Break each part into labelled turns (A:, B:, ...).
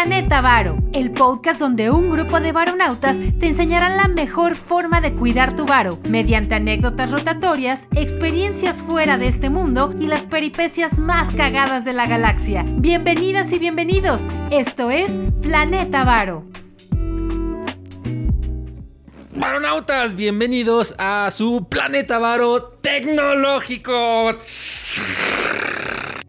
A: Planeta Varo, el podcast donde un grupo de varonautas te enseñarán la mejor forma de cuidar tu varo, mediante anécdotas rotatorias, experiencias fuera de este mundo y las peripecias más cagadas de la galaxia. Bienvenidas y bienvenidos, esto es Planeta Varo.
B: Varonautas, bienvenidos a su Planeta Varo tecnológico.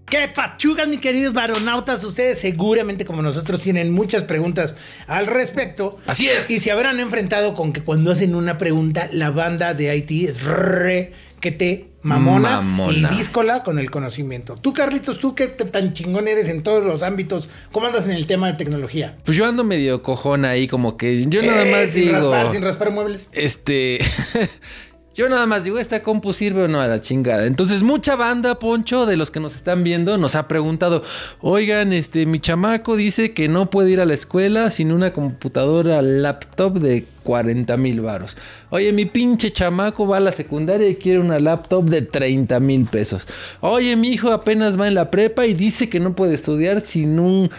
C: ¿Qué pachugas, mis queridos varonautas? Ustedes seguramente, como nosotros, tienen muchas preguntas al respecto.
B: Así es.
C: Y se habrán enfrentado con que cuando hacen una pregunta, la banda de Haití es re que te mamona,
B: Mamona.
C: y díscola con el conocimiento. Tú, Carlitos, tú que tan chingón eres en todos los ámbitos, ¿cómo andas en el tema de tecnología?
B: Pues yo ando medio cojón ahí, como que yo nada
C: Eh,
B: más
C: sin
B: digo.
C: raspar, sin raspar muebles.
B: Este. Yo nada más digo, ¿esta compu sirve o no a la chingada? Entonces, mucha banda, Poncho, de los que nos están viendo, nos ha preguntado: Oigan, este, mi chamaco dice que no puede ir a la escuela sin una computadora laptop de 40 mil varos. Oye, mi pinche chamaco va a la secundaria y quiere una laptop de 30 mil pesos. Oye, mi hijo apenas va en la prepa y dice que no puede estudiar sin un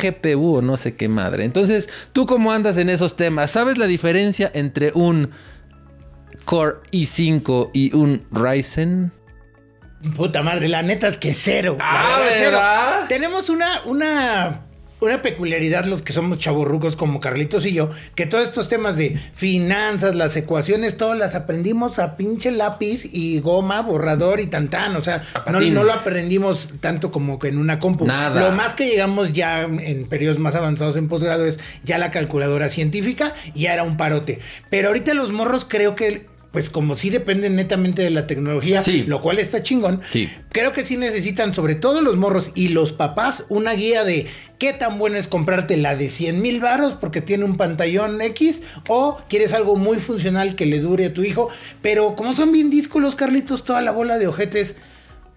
B: GPU o no sé qué madre. Entonces, ¿tú cómo andas en esos temas? ¿Sabes la diferencia entre un Core i5 y un Ryzen?
C: Puta madre, la neta es que cero.
B: Ah,
C: verdad, cero. Tenemos una, una, una peculiaridad los que somos chavorrucos como Carlitos y yo, que todos estos temas de finanzas, las ecuaciones, todas las aprendimos a pinche lápiz y goma, borrador y tantán. O sea, no, no lo aprendimos tanto como que en una compu.
B: Nada.
C: Lo más que llegamos ya en periodos más avanzados en posgrado es ya la calculadora científica y ya era un parote. Pero ahorita los morros creo que... Pues como sí dependen netamente de la tecnología,
B: Sí.
C: lo cual está chingón.
B: Sí.
C: Creo que sí necesitan, sobre todo los morros y los papás, una guía de qué tan bueno es comprarte la de 100 mil varos porque tiene un pantallón X o quieres algo muy funcional que le dure a tu hijo. Pero como son bien díscolos, Carlitos, toda la bola de ojetes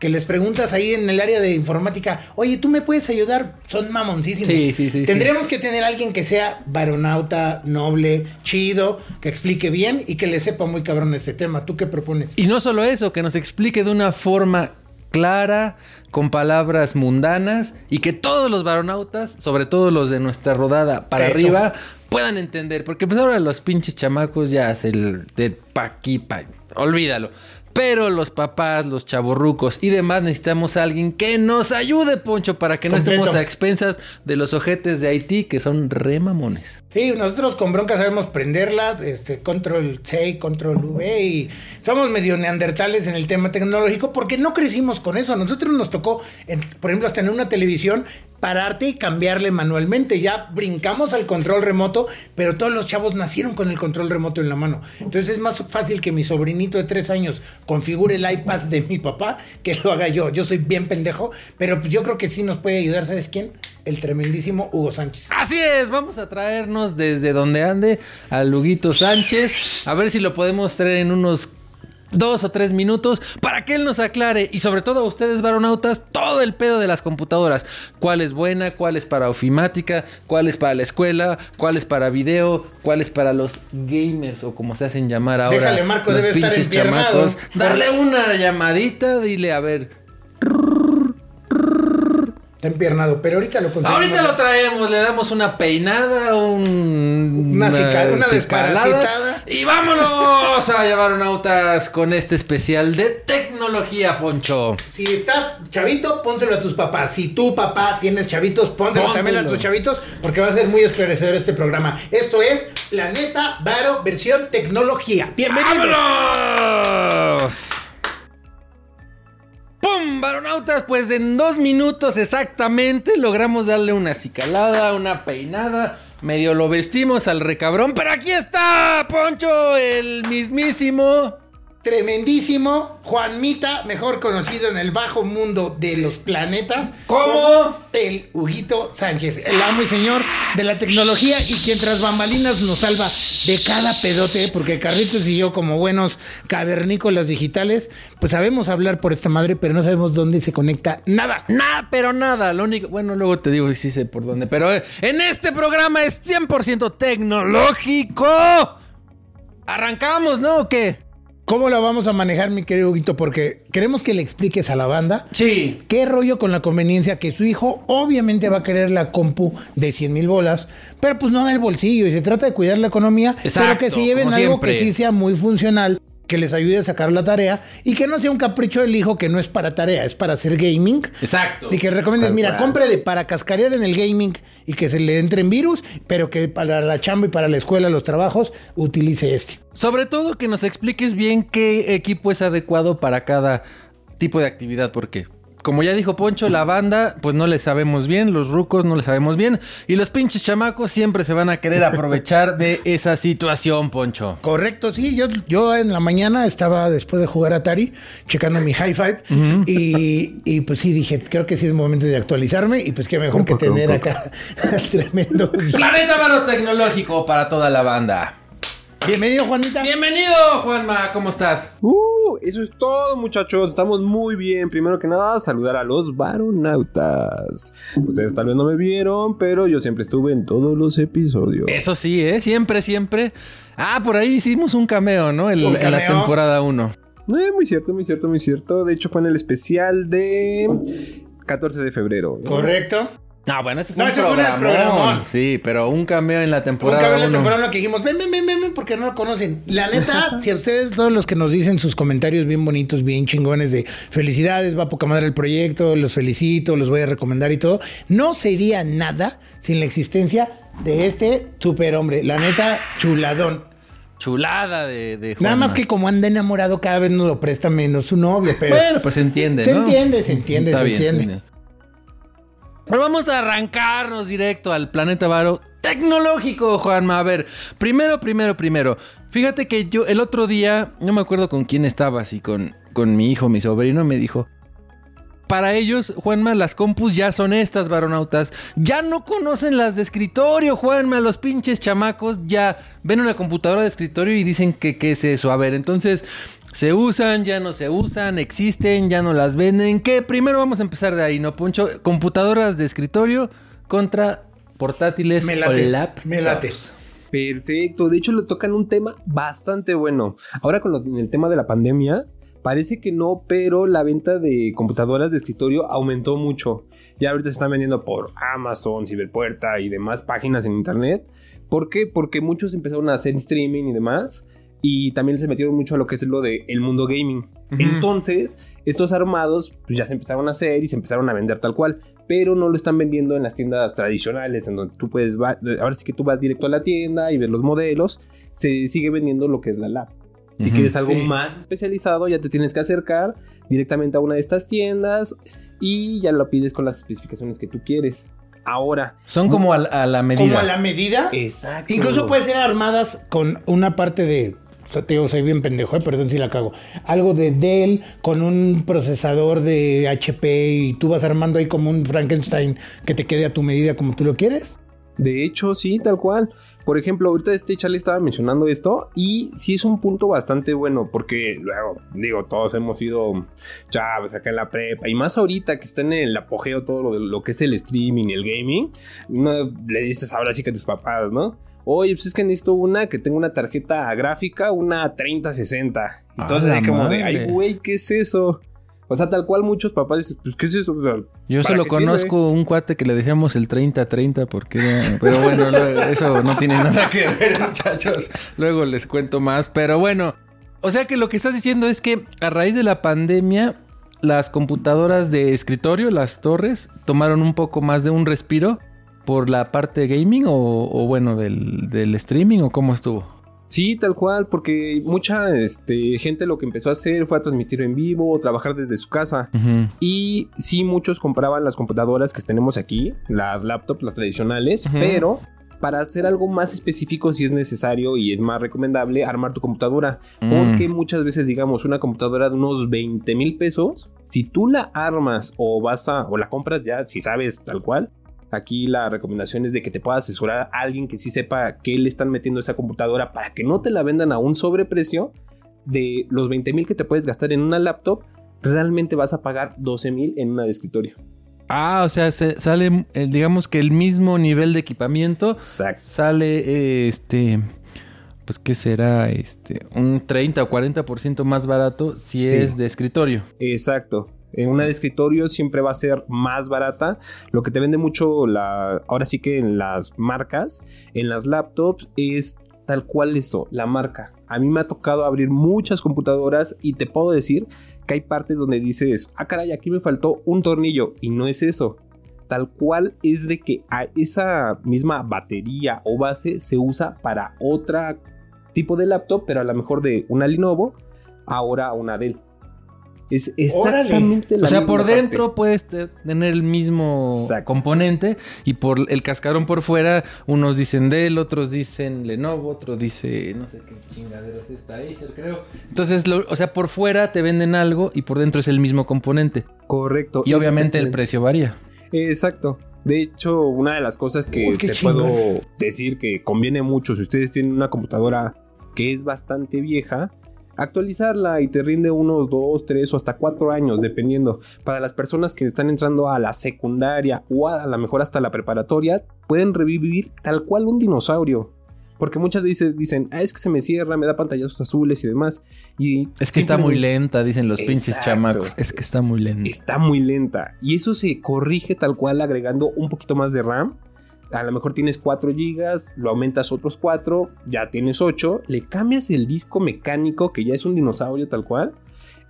C: que les preguntas ahí en el área de informática, oye, ¿tú me puedes ayudar? Son mamoncísimos.
B: Sí, sí, sí,
C: Tendríamos que tener alguien que sea varonauta, noble, chido, que explique bien y que le sepa muy cabrón este tema. ¿Tú qué propones?
B: Y no solo eso, que nos explique de una forma clara, con palabras mundanas, y que todos los varonautas, sobre todo los de nuestra rodada para
C: Eso.
B: arriba, puedan entender. Porque pues ahora los pinches chamacos ya se el de pa' aquí, pa' olvídalo. Pero los papás, los chavorrucos y demás necesitamos a alguien que nos ayude, Poncho, para que no
C: Completo.
B: estemos a expensas de los ojetes de Haití, que son re mamones.
C: Sí, nosotros con bronca sabemos prenderla, este, control C, control V y somos medio neandertales en el tema tecnológico porque no crecimos con eso. A nosotros nos tocó, por ejemplo, hasta en una televisión, pararte y cambiarle manualmente. Ya brincamos al control remoto, pero todos los chavos nacieron con el control remoto en la mano. Entonces es más fácil que mi sobrinito de tres años configure el iPad de mi papá que lo haga yo. Yo soy bien pendejo, pero yo creo que sí nos puede ayudar, ¿sabes quién? El tremendísimo Hugo Sánchez.
B: Así es, vamos a traernos desde donde ande a Luguito Sánchez, a ver si lo podemos traer en unos dos o tres minutos para que él nos aclare y sobre todo a ustedes varonautas todo el pedo de las computadoras, cuál es buena, cuál es para ofimática, cuál es para la escuela, cuál es para video, cuál es para los gamers o como se hacen llamar ahora.
C: Déjale, Marco,
B: los
C: debe estar
B: pinches
C: empiernado.
B: Darle una llamadita, dile a ver.
C: Está empiernado, pero ahorita lo conseguimos.
B: Ahorita lo traemos, le damos una peinada, un,
C: Una cica- una
B: cicalada,
C: desparasitada.
B: Y vámonos a llevar nautas con este especial de tecnología, Poncho.
C: Si estás chavito, pónselo a tus papás. Si tu papá tienes chavitos, pónselo también a tus chavitos, porque va a ser muy esclarecedor este programa. Esto es Planeta Varo versión tecnología. Bienvenidos.
B: ¡Vámonos! ¡Pum! Varonautas, pues en dos minutos exactamente logramos darle una acicalada, una peinada. Medio lo vestimos al recabrón, pero aquí está, Poncho, el mismísimo.
C: Tremendísimo Juanmita, mejor conocido en el bajo mundo de los planetas.
B: ¿Cómo?
C: como El Huguito Sánchez, el amo y señor de la tecnología y quien tras bambalinas nos salva de cada pedote, porque Carlitos y yo, como buenos cavernícolas digitales, pues sabemos hablar por esta madre, pero no sabemos dónde se conecta nada.
B: Nada, pero nada. Lo único, bueno, luego te digo sí sé por dónde. Pero eh, en este programa es 100% tecnológico. Arrancamos, ¿no? ¿O qué?
C: ¿Cómo la vamos a manejar, mi querido Huguito? Porque queremos que le expliques a la banda
B: Sí.
C: qué rollo con la conveniencia que su hijo obviamente va a querer la compu de 100 mil bolas, pero pues no da el bolsillo y se trata de cuidar la economía, pero
B: Exacto,
C: que se lleven algo
B: siempre.
C: que sí sea muy funcional, que les ayude a sacar la tarea y que no sea un capricho del hijo que no es para tarea, es para hacer gaming.
B: Exacto.
C: Y que recomiendes,
D: Tal
C: mira, cómprale para cascarear en el gaming y que se le entren virus, pero que para la chamba y para la escuela, los trabajos, utilice este.
B: Sobre todo que nos expliques bien qué equipo es adecuado para cada tipo de actividad, porque como ya dijo Poncho, la banda, pues no le sabemos bien, los rucos no le sabemos bien, y los pinches chamacos siempre se van a querer aprovechar de esa situación, Poncho.
C: Correcto, sí, yo, yo en la mañana estaba después de jugar Atari, checando mi high five, y, y, pues sí dije, creo que sí es momento de actualizarme, y pues qué mejor que tener acá al tremendo.
B: Planeta Varo Tecnológico para toda la banda.
C: Bienvenido, Juanita.
B: Bienvenido, Juanma, ¿cómo estás?
D: Uh, eso es todo, muchachos. Estamos muy bien. Primero que nada, saludar a los varonautas. Ustedes tal vez no me vieron, pero yo siempre estuve en todos los episodios.
B: Eso sí, ¿eh? Siempre, siempre. Ah, por ahí hicimos un cameo, ¿no? El-
C: Un
B: en la temporada 1.
D: Eh, muy cierto, muy cierto, muy cierto. De hecho, fue en el especial de 14 de febrero. ¿no?
C: Correcto.
B: Ah, bueno, ese fue
C: No,
B: un
C: ese fue el
B: programón. Sí, pero un cameo en la
C: Un
B: temporada
C: cabrón en la
B: uno.
C: temporada uno que dijimos, ven, ven, ven, ven, ven, porque no lo conocen. La neta, si a ustedes, todos los que nos dicen sus comentarios bien bonitos, bien chingones de felicidades, va a poca madre el proyecto, los felicito, los voy a recomendar y todo, no sería nada sin la existencia de este superhombre. La neta, chuladón.
B: Chulada de, de
C: Nada más que como anda enamorado, cada vez nos lo presta menos su novio, pero...
B: Bueno, pues se entiende,
C: Se
B: ¿no?
C: entiende, se entiende,
B: Está
C: se
B: bien,
C: entiende.
B: Pero vamos a arrancarnos directo al planeta Varo tecnológico, Juanma. A ver, primero, primero, primero. Fíjate que yo el otro día, no me acuerdo con quién estaba, así con, con mi hijo, mi sobrino, me dijo. Para ellos, Juanma, las compus ya son estas, varonautas. Ya no conocen las de escritorio, Juanma. Los pinches chamacos ya ven una computadora de escritorio y dicen que qué es eso. A ver, entonces, se usan, ya no se usan, existen, ya no las venden. ¿Qué? Primero vamos a empezar de ahí, ¿no, Poncho? Computadoras de escritorio contra portátiles
C: Me late,
B: o laptops.
C: me late.
D: Perfecto. De hecho, le tocan un tema bastante bueno. Ahora con lo- el tema de la pandemia, parece que no, pero la venta de computadoras de escritorio aumentó mucho. Ya ahorita se están vendiendo por Amazon, Ciberpuerta y demás páginas en internet. ¿Por qué? Porque muchos empezaron a hacer streaming y demás. Y también se metieron mucho a lo que es lo de el mundo gaming.
B: Ujú.
D: Entonces, estos armados pues, ya se empezaron a hacer y se empezaron a vender tal cual. Pero no lo están vendiendo en las tiendas tradicionales, en donde tú puedes, va- ahora sí que tú vas directo a la tienda y ves los modelos. Se sigue vendiendo lo que es la lab. Si
B: Ujú,
D: quieres algo
C: sí.
D: más especializado, ya te tienes que acercar directamente a una de estas tiendas y ya lo pides con las especificaciones que tú quieres. Ahora,
B: Son como a, a la medida.
C: Como a la medida.
D: exacto.
C: Incluso puede ser armadas con una parte de. Sea, digo, soy bien pendejo, eh, perdón si la cago. Algo de Dell con un procesador de HP y tú vas armando ahí como un Frankenstein que te quede a tu medida como tú lo quieres.
D: De hecho, sí, tal cual. Por ejemplo, ahorita este Charlie estaba mencionando esto y sí es un punto bastante bueno porque luego, digo, todos hemos sido chavos acá en la prepa y más ahorita que está en el apogeo todo lo, de lo que es el streaming y el gaming, no le dices ahora sí que a tus papás, ¿no? Oye, pues es que necesito una que tenga una tarjeta gráfica, una 3060. Entonces
B: ¡A la
D: hay como de, ay, güey, ¿qué es eso? O sea, tal cual muchos papás dicen, pues, ¿qué es eso?
B: Yo
D: ¿para
B: solo
D: sirve?
B: conozco un cuate que le decíamos el 30-30 porque era- Pero bueno, luego- eso no tiene nada que ver, muchachos. Luego les cuento más. Pero bueno, o sea que lo que estás diciendo es que a raíz de la pandemia, las computadoras de escritorio, las torres, tomaron un poco más de un respiro por la parte gaming o, o bueno, del, del streaming o cómo estuvo.
D: Sí, tal cual, porque mucha este, gente lo que empezó a hacer fue a transmitir en vivo o trabajar desde su casa.
B: Ujú.
D: Y sí, muchos compraban las computadoras que tenemos aquí, las laptops, las tradicionales,
B: Ujú.
D: pero para hacer algo más específico sí es necesario y es más recomendable armar tu computadora.
B: Mm.
D: Porque muchas veces, digamos, una computadora de unos 20 mil pesos, si tú la armas o vas a, o la compras ya, si sabes tal cual, aquí la recomendación es de que te pueda asesorar a alguien que sí sepa qué le están metiendo a esa computadora para que no te la vendan a un sobreprecio de los 20 mil que te puedes gastar en una laptop, realmente vas a pagar 12 mil en una de escritorio.
B: Ah, o sea, se- sale, eh, digamos que el mismo nivel de equipamiento
D: Exacto.
B: sale eh, este pues que será este un 30 o 40% más barato si
D: Sí.
B: es de escritorio.
D: Exacto. En una de escritorio siempre va a ser más barata. Lo que te vende mucho la. Ahora sí que en las marcas, en las laptops, es tal cual eso, la marca. A mí me ha tocado abrir muchas computadoras y te puedo decir que hay partes donde dices, ah, caray, aquí me faltó un tornillo. Y no es eso. Tal cual es de que a esa misma batería o base se usa para otra tipo de laptop, pero a lo mejor de una Lenovo, ahora una Dell. Es exactamente la
B: O sea,
D: misma
B: por
D: parte.
B: dentro puedes te- tener el mismo
D: Exacto.
B: componente y por el cascarón por fuera, unos dicen Dell, otros dicen Lenovo, otro dice, no sé qué chingadera es esta Acer, creo. Entonces, lo- o sea, por fuera te venden algo y por dentro es el mismo componente.
D: Correcto.
B: Y obviamente el precio varía.
D: Exacto. De hecho, una de las cosas que
C: Uy,
D: te puedo decir que conviene mucho si ustedes tienen una computadora que es bastante vieja, actualizarla y te rinde unos 2, 3 o hasta 4 años, dependiendo. Para las personas que están entrando a la secundaria o a lo mejor hasta la preparatoria, pueden revivir tal cual un dinosaurio. Porque muchas veces dicen, ah, es que se me cierra, me da pantallazos azules y demás. Y
B: Es que está muy lenta, dicen los pinches
D: Exacto.
B: chamacos. Es que está muy lenta.
D: está muy lenta. Y eso se corrige tal cual agregando un poquito más de RAM. A lo mejor tienes 4 GB, lo aumentas otros 4, ya tienes 8, le cambias el disco mecánico, que ya es un dinosaurio tal cual,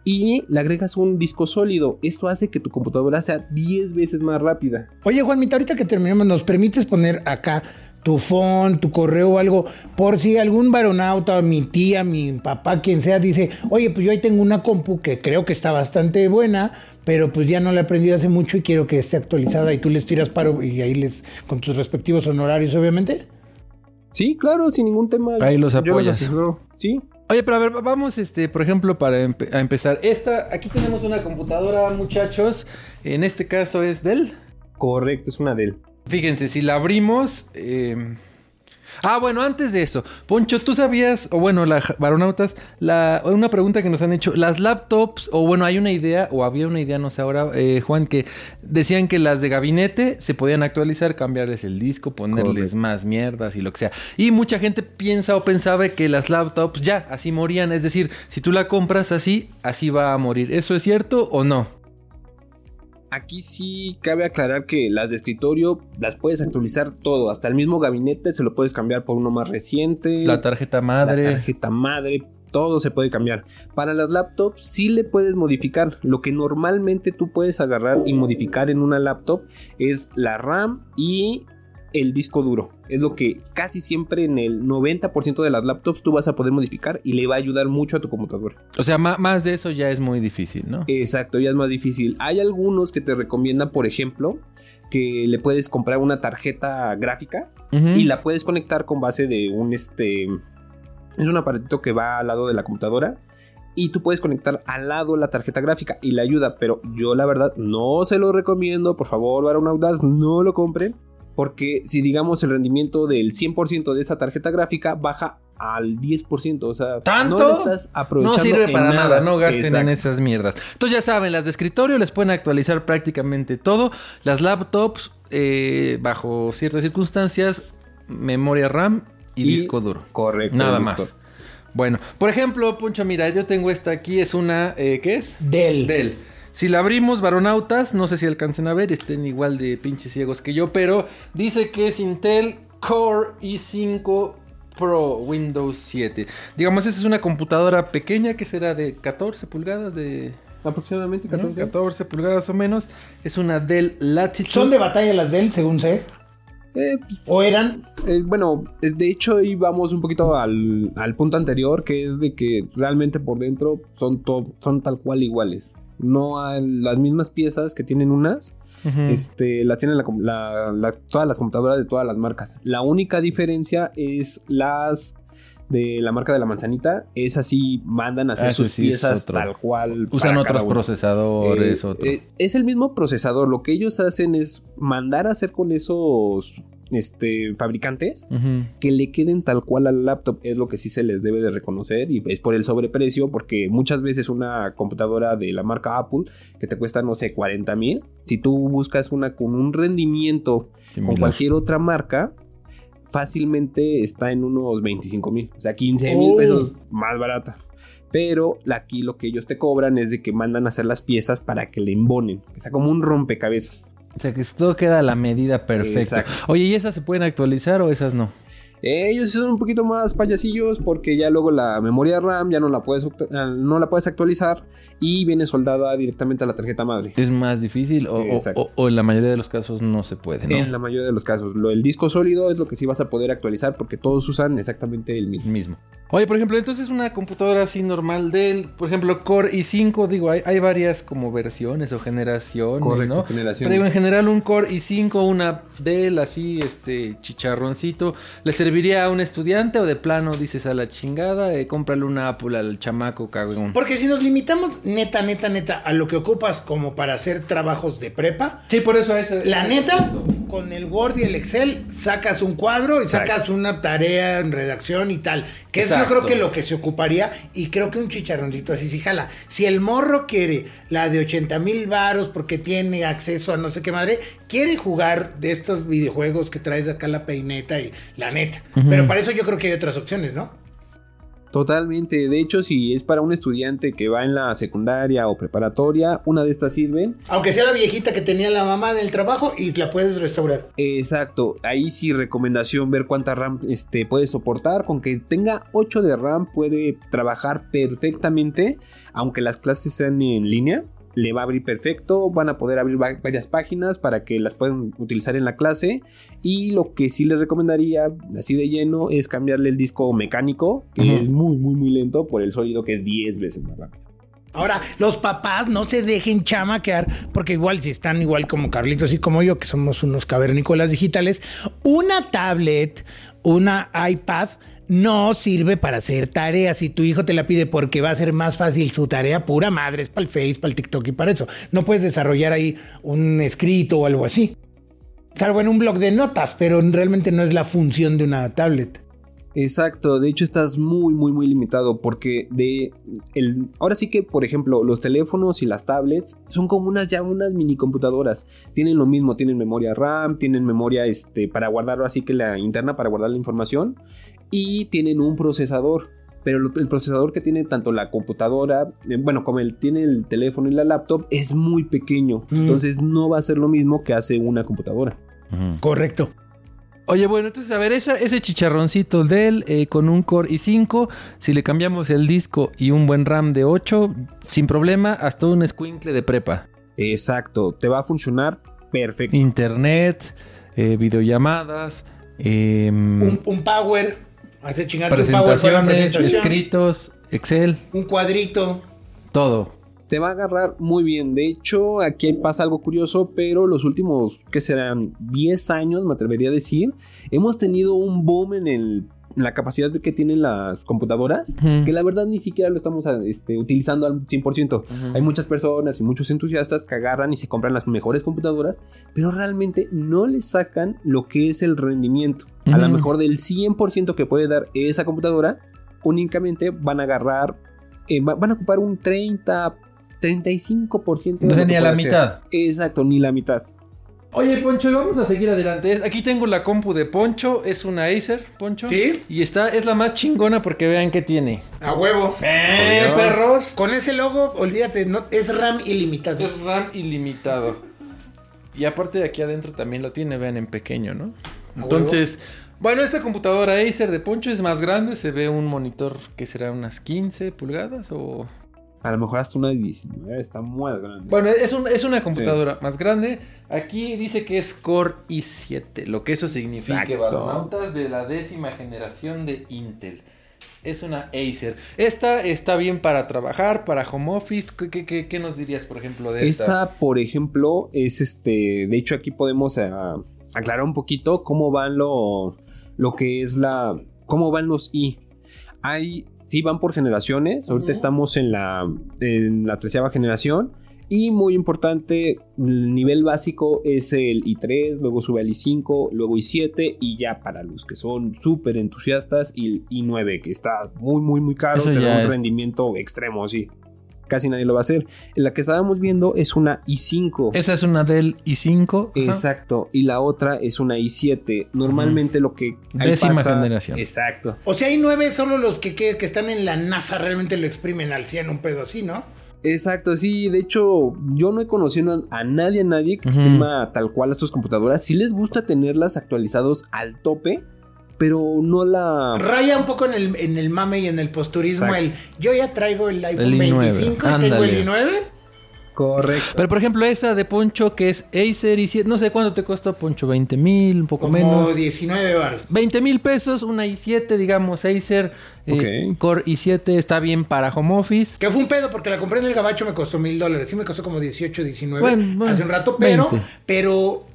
D: y le agregas un disco sólido. Esto hace que tu computadora sea 10 veces más rápida.
C: Oye, Juanmita, ahorita que terminemos, ¿nos permites poner acá tu phone, tu correo o algo? Por si algún varonauta, mi tía, mi papá, quien sea, dice, oye, pues yo ahí tengo una compu que creo que está bastante buena, pero pues ya no la he aprendido hace mucho y quiero que esté actualizada y tú les tiras paro y ahí les, con tus respectivos honorarios, obviamente.
D: Sí, claro, sin ningún tema.
B: Ahí los
D: Yo
B: apoyas.
D: asesoro. Sí,
B: Oye, pero a ver, vamos, este, por ejemplo, para empe- a empezar. Esta, aquí tenemos una computadora, muchachos. En este caso es Dell.
D: correcto, es una Dell.
B: Fíjense, si la abrimos. eh, Ah, bueno, antes de eso, Poncho, ¿tú sabías, o bueno, la varonautas, la, una pregunta que nos han hecho, las laptops, o bueno, hay una idea, o había una idea, no sé ahora, eh, Juan, que decían que las de gabinete se podían actualizar, cambiarles el disco, ponerles más mierdas y lo que sea. Y mucha gente piensa o pensaba que las laptops ya, así morían, es decir, si tú la compras así, así va a morir. ¿Eso es cierto o no?
D: Aquí sí cabe aclarar que las de escritorio las puedes actualizar todo, hasta el mismo gabinete se lo puedes cambiar por uno más reciente.
B: La tarjeta madre.
D: La tarjeta madre, todo se puede cambiar. Para las laptops sí le puedes modificar. Lo que normalmente tú puedes agarrar y modificar en una laptop es la RAM y el disco duro. Es lo que casi siempre en el 90% de las laptops tú vas a poder modificar y le va a ayudar mucho a tu computadora.
B: O sea, más de eso ya es muy difícil, ¿no?
D: Exacto, ya es más difícil. Hay algunos que te recomiendan, por ejemplo, que le puedes comprar una tarjeta gráfica y la puedes conectar con base de un este es un aparatito que va al lado de la computadora y tú puedes conectar al lado la tarjeta gráfica y la ayuda, pero yo la verdad no se lo recomiendo, por favor, un Audaz, no lo compren. Porque si digamos el rendimiento del 100% de esa tarjeta gráfica baja al 10%, o sea,
B: ¿Tanto?
D: no estás aprovechando
B: No sirve para nada, no gasten en esas mierdas. Entonces ya saben, las de escritorio les pueden actualizar prácticamente todo. Las laptops, eh, bajo ciertas circunstancias, memoria RAM y,
D: Y-
B: disco duro.
D: Correcto.
B: Nada más. Bueno, por ejemplo, Poncho, mira, yo tengo esta aquí, es una, eh, ¿qué es?
C: Dell.
B: Dell. Si la abrimos, varonautas, no sé si alcancen a ver, estén igual de pinches ciegos que yo, pero dice que es Intel Core i5 Pro Windows 7. Digamos, esta es una computadora pequeña que será de 14 pulgadas, de
D: Aproximadamente
B: ¿no?
D: 14.
B: 14 pulgadas o menos. Es una Dell Latitude.
C: ¿Son de batalla las Dell, según sé?
D: Eh, pues,
C: ¿O eran?
D: Eh, bueno, eh, de hecho íbamos un poquito al, al punto anterior, que es de que realmente por dentro son, to- son tal cual iguales. No hay las mismas piezas que tienen unas, este, las tienen la la- todas las computadoras de todas las marcas. La única diferencia es las de la marca de la manzanita, es así, mandan a hacer
B: Ah, eso
D: sus
B: sí
D: piezas tal cual.
B: Usan otros procesadores,
D: Eh,
B: otro.
D: eh, es el mismo procesador. Lo que ellos hacen es mandar a hacer con esos este, fabricantes que le queden tal cual al laptop. Es lo que sí se les debe de reconocer y es por el sobreprecio porque muchas veces una computadora de la marca Apple que te cuesta, no sé, 40 mil. Si tú buscas una con un rendimiento con
B: Similar.
D: cualquier otra marca, fácilmente está en unos 25 mil, o sea, 15 mil
C: Oh.
D: pesos más barata. Pero aquí lo que ellos te cobran es de que mandan a hacer las piezas para que le embonen. O sea, como un rompecabezas.
B: O sea, que todo queda a la medida perfecta.
D: Exacto.
B: Oye, ¿y esas se pueden actualizar o esas no?
D: Ellos son un poquito más payasillos porque ya luego la memoria RAM ya no la puedes, ah, no la puedes actualizar y viene soldada directamente a la tarjeta madre.
B: ¿Es más difícil o, o- o- en la mayoría de los casos no se puede, ¿no?
D: En la mayoría de los casos. Lo, el disco sólido es lo que sí vas a poder actualizar porque todos usan exactamente el mismo.
B: mismo. Oye, por ejemplo, entonces una computadora así normal Dell, por ejemplo, Core i5, digo, hay, hay varias como versiones o generaciones,
D: Correcto,
B: ¿no?
D: generación.
B: Pero digo, en general un Core i5, una Dell así, este, chicharroncito, ¿le serviría a un estudiante o de plano dices a la chingada, eh, cómprale una Apple al chamaco cagón?
C: Porque si nos limitamos neta, neta, neta a lo que ocupas como para hacer trabajos de prepa,
B: Sí, por eso eso.
C: la neta, con el Word y el Excel sacas un cuadro y
D: Exacto.
C: sacas una tarea en redacción y tal. Que es yo creo que lo que se ocuparía y creo que un chicharroncito así sí jala. Si el morro quiere la de 80 mil varos porque tiene acceso a no sé qué madre, quiere jugar de estos videojuegos que traes acá la peineta y la neta. Pero para eso yo creo que hay otras opciones, ¿no?
D: Totalmente. De hecho, si es para un estudiante que va en la secundaria o preparatoria, una de estas sirven.
C: Aunque sea la viejita que tenía la mamá del trabajo y la puedes restaurar.
D: Exacto. Ahí sí recomendación ver cuánta RAM este, puede soportar. Con que tenga 8 de RAM puede trabajar perfectamente. Aunque las clases sean en línea. Le va a abrir perfecto. Van a poder abrir va- varias páginas para que las puedan utilizar en la clase. Y lo que sí les recomendaría, así de lleno, es cambiarle el disco mecánico. Que es muy, muy, muy lento. Por el sólido que es 10 veces más rápido.
C: Ahora, los papás no se dejen chamaquear, porque igual si están igual como Carlitos y como yo, que somos unos cavernícolas digitales, una tablet, una iPad no sirve para hacer tareas. Si tu hijo te la pide porque va a ser más fácil su tarea, pura madre, es para el Face, para el TikTok y para eso. No puedes desarrollar ahí un escrito o algo así. Salvo en un blog de notas, pero realmente no es la función de una tablet.
D: Exacto, de hecho estás muy muy muy limitado porque de el ahora sí que por ejemplo los teléfonos y las tablets son como unas ya unas mini computadoras. Tienen lo mismo, tienen memoria RAM, tienen memoria este para guardar así que la interna para guardar la información y tienen un procesador. Pero el procesador que tiene tanto la computadora, eh, bueno, como el tiene el teléfono y la laptop, es muy pequeño.
C: Mm.
D: Entonces no va a ser lo mismo que hace una computadora.
C: Correcto.
B: Oye, bueno, entonces, a ver, esa- ese chicharroncito Dell eh, con un Core i5, si le cambiamos el disco y un buen RAM de 8, sin problema, hasta un squinkle de prepa.
D: Exacto, te va a funcionar perfecto.
B: Internet, eh, videollamadas, em,
C: Un, un power, hace chingarte un
B: presentaciones,
C: presentación.
B: escritos, Excel,
C: Un cuadrito.
B: todo.
D: Te va a agarrar muy bien. De hecho, aquí pasa algo curioso, pero los últimos, que serán 10 años, me atrevería a decir, hemos tenido un boom en, el- la capacidad que tienen las computadoras, que la verdad ni siquiera lo estamos este, utilizando al 100%.
B: Ujú.
D: Hay muchas personas y muchos entusiastas que agarran y se compran las mejores computadoras, pero realmente no le sacan lo que es el rendimiento. A lo mejor del 100% que puede dar esa computadora, únicamente van a agarrar, eh, va- van a ocupar un 30, 35%. de
B: Entonces ni a la
D: hacer.
B: mitad.
D: Exacto, ni la mitad.
B: Oye, Poncho, y vamos a seguir adelante. Es- Aquí tengo la compu de Poncho, es una Acer, Poncho.
C: Sí.
B: Y está, es la más chingona porque vean qué tiene.
C: A huevo.
B: ¡Eh,
D: Obvio.
B: perros!
C: Con ese logo, olvídate, no, es RAM ilimitado.
B: Es RAM ilimitado. Y aparte de aquí adentro también lo tiene, vean en pequeño, ¿no? Entonces, bueno, esta computadora Acer de Poncho es más grande, se ve un monitor que será unas 15 pulgadas o...
D: A lo mejor hasta una de 19, está muy grande.
B: Bueno, es, un- es una computadora más grande. Aquí dice que es Core i7, lo que eso significa. Baronautas de la décima generación de Intel. Es una Acer. Esta está bien para trabajar, para home office. ¿Qué, qué- qué- qué nos dirías, por ejemplo, de esta?
D: Esa, por ejemplo, es este. De hecho, aquí podemos ah, aclarar un poquito cómo van lo, lo que es la. cómo van los i. Hay. Sí, van por generaciones. Ahorita estamos en la. en la treceava generación. Y muy importante, el nivel básico es el i3, luego sube al i5, luego i7 y ya para los que son súper entusiastas, el i9, que está muy, muy, muy caro, da un
B: es-
D: rendimiento extremo, sí. Casi nadie lo va a hacer. La que estábamos viendo es una i5.
B: Esa es una Dell i5. ajá.
D: Exacto. Y la otra es una i7. Normalmente lo que.
B: Décima
D: pasa-
B: generación.
D: Exacto.
C: O sea, hay nueve, solo los que, que, que están en la NASA realmente lo exprimen al 100, un pedo así, ¿no?
D: Exacto, sí. De hecho, yo no he conocido a nadie, a nadie que
B: Ujú.
D: estima tal cual estas computadoras. Sí les gusta tenerlas actualizados al tope, pero no la.
C: Raya un poco en el, en el mame y en el posturismo.
D: Exacto.
C: El, yo ya traigo el iPhone
B: El i9,
C: 25 y tengo el i9.
D: Correcto.
B: Pero por ejemplo, esa de Poncho que es Acer i7, no sé cuánto te costó Poncho, 20 mil, un poco
C: Como
B: menos.
C: 19 baros.
B: 20 mil pesos, una i7, digamos, Acer eh,
D: Ok.
B: Core i7 está bien para home office.
C: Que fue un pedo porque la compré en el gabacho, me costó mil dólares. Sí me costó como 18, 19
B: Bueno, bueno,
C: hace un rato, pero,
B: 20.
C: pero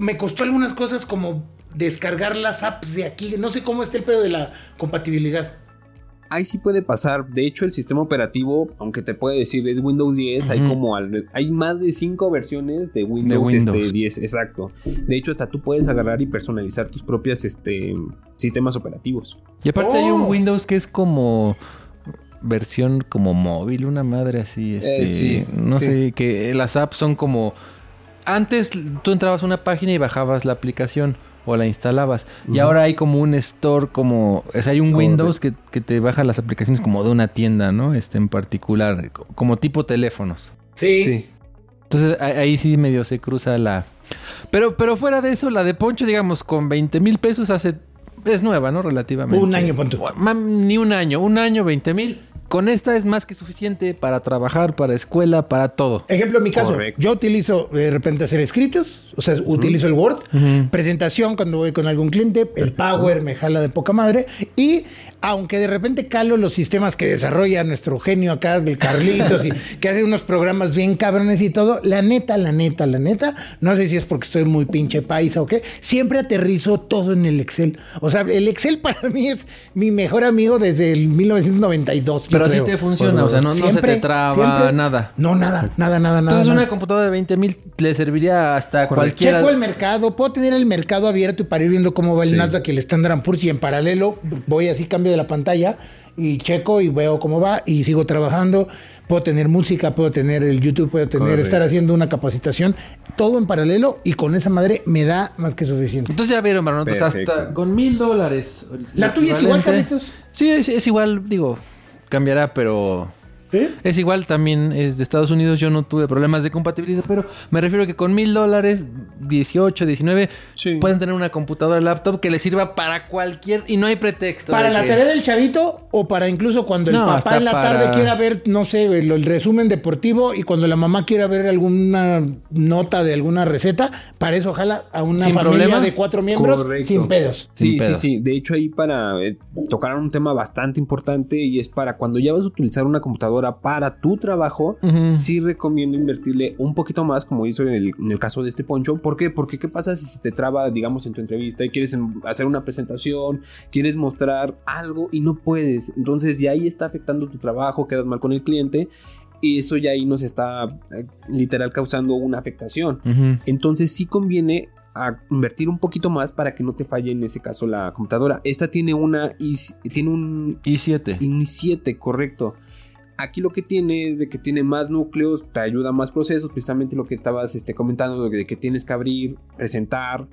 C: me costó algunas cosas como descargar las apps de aquí. No sé cómo está el pedo de la compatibilidad.
D: Ahí sí puede pasar. De hecho, el sistema operativo, aunque te puede decir es Windows 10, hay como al- hay más de 5 versiones de Windows,
B: Windows.
D: Este, 10, exacto. De hecho, hasta tú puedes agarrar y personalizar tus propias este, sistemas operativos.
B: Y aparte hay un
C: Oh.
B: Windows que es como versión como móvil, una madre así, este,
D: Eh, sí,
B: no
D: sí.
B: sé, que las apps son como antes tú entrabas a una página y bajabas la aplicación o la instalabas. Y ahora hay como un store, como... O sea, hay un. Windows que, que te baja las aplicaciones como de una tienda, ¿no? Este en particular, co- como tipo teléfonos.
C: Sí.
B: Entonces ahí sí medio se cruza la... Pero, pero fuera de eso, la de Poncho, digamos, con 20 mil pesos hace... Es nueva, ¿no? Relativamente.
C: Un año.
B: Ma- Ni un año, un año, 20 mil. Con esta es más que suficiente para trabajar, para escuela, para todo.
C: Ejemplo, en mi caso,
D: Correcto.
C: yo utilizo de repente hacer escritos, o sea, utilizo el Word, presentación cuando voy con algún cliente, el Power me jala de poca madre y aunque de repente calo los sistemas que desarrolla nuestro genio acá del Carlitos y que hace unos programas bien cabrones y todo, la neta, la neta, la neta, no sé si es porque estoy muy pinche paisa o qué, siempre aterrizo todo en el Excel. O sea, el Excel para mí es mi mejor amigo desde el 1992. yo
B: Pero así
C: creo.
B: te funciona, o sea, no- no se te traba nada.
C: No, nada, nada, nada, nada.
B: Entonces
C: nada.
B: una computadora de 20 mil le serviría hasta cualquiera...
C: Checo el mercado, puedo tener el mercado abierto para ir viendo cómo va el
D: Sí.
C: Nasdaq y el Standard Poor's y en paralelo voy así, cambio de la pantalla y checo y veo cómo va y sigo trabajando. Puedo tener música, puedo tener el YouTube, puedo tener,
D: Correcto.
C: estar haciendo una capacitación, todo en paralelo y con esa madre me da más que suficiente.
B: Entonces ya vieron, Marlon, entonces hasta con mil dólares.
C: ¿La tuya es igual. Carlitos?
B: Sí, es, es igual, digo, cambiará, pero
C: ¿Sí?
B: es igual, también es de Estados Unidos, yo no tuve problemas de compatibilidad, pero me refiero a que con mil dólares, 18, 19,
D: Sí.
B: pueden tener una computadora laptop que les sirva para cualquier, y no hay pretexto.
C: ¿Para la
B: que-
C: tarea del chavito o para incluso cuando el
B: No,
C: papá en la
B: para-
C: tarde quiera ver, no sé, el, el resumen deportivo y cuando la mamá quiera ver alguna nota de alguna receta? Para eso ojalá a una
B: Sin
C: familia
B: problema.
C: de cuatro miembros
D: Correcto.
C: sin pedos.
B: Sin
D: Sí, sí, sí. De hecho, ahí para eh, tocar un tema bastante importante y es para cuando ya vas a utilizar una computadora para tu trabajo,
B: Ujú.
D: sí recomiendo invertirle un poquito más, como hizo en el, en el caso de este poncho. ¿Por qué? Porque ¿qué pasa si se te traba, digamos, en tu entrevista y quieres hacer una presentación, quieres mostrar algo y no puedes? Entonces ya ahí está afectando tu trabajo, quedas mal con el cliente y eso ya ahí nos está eh, literal causando una afectación. Entonces sí conviene a invertir un poquito más para que no te falle en ese caso la computadora. Esta tiene una i- tiene un
B: i7.
D: i7, correcto. Aquí lo que tiene es de que tiene más núcleos, te ayuda a más procesos, precisamente lo que estabas este, comentando, de que tienes que abrir, presentar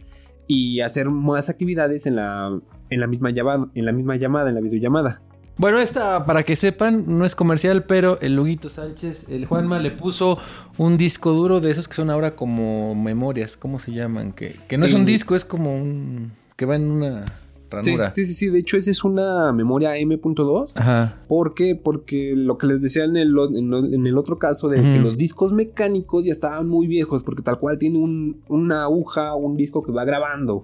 D: y hacer más actividades en la, en la misma llamada, en la misma llamada, en la videollamada.
B: Bueno, esta, para que sepan, no es comercial, pero el Luguito Sánchez, el Juanma, le puso un disco duro de esos que son ahora como memorias, ¿cómo se llaman? Que, que no es un disco, es como un... que va en una ranura.
D: sí, sí, sí, de hecho esa es una memoria M.2
B: Ajá.
D: ¿Por qué? Porque lo que les decía en el, en el otro caso de que los discos mecánicos ya estaban muy viejos, porque tal cual tiene un- una aguja, un disco que va grabando.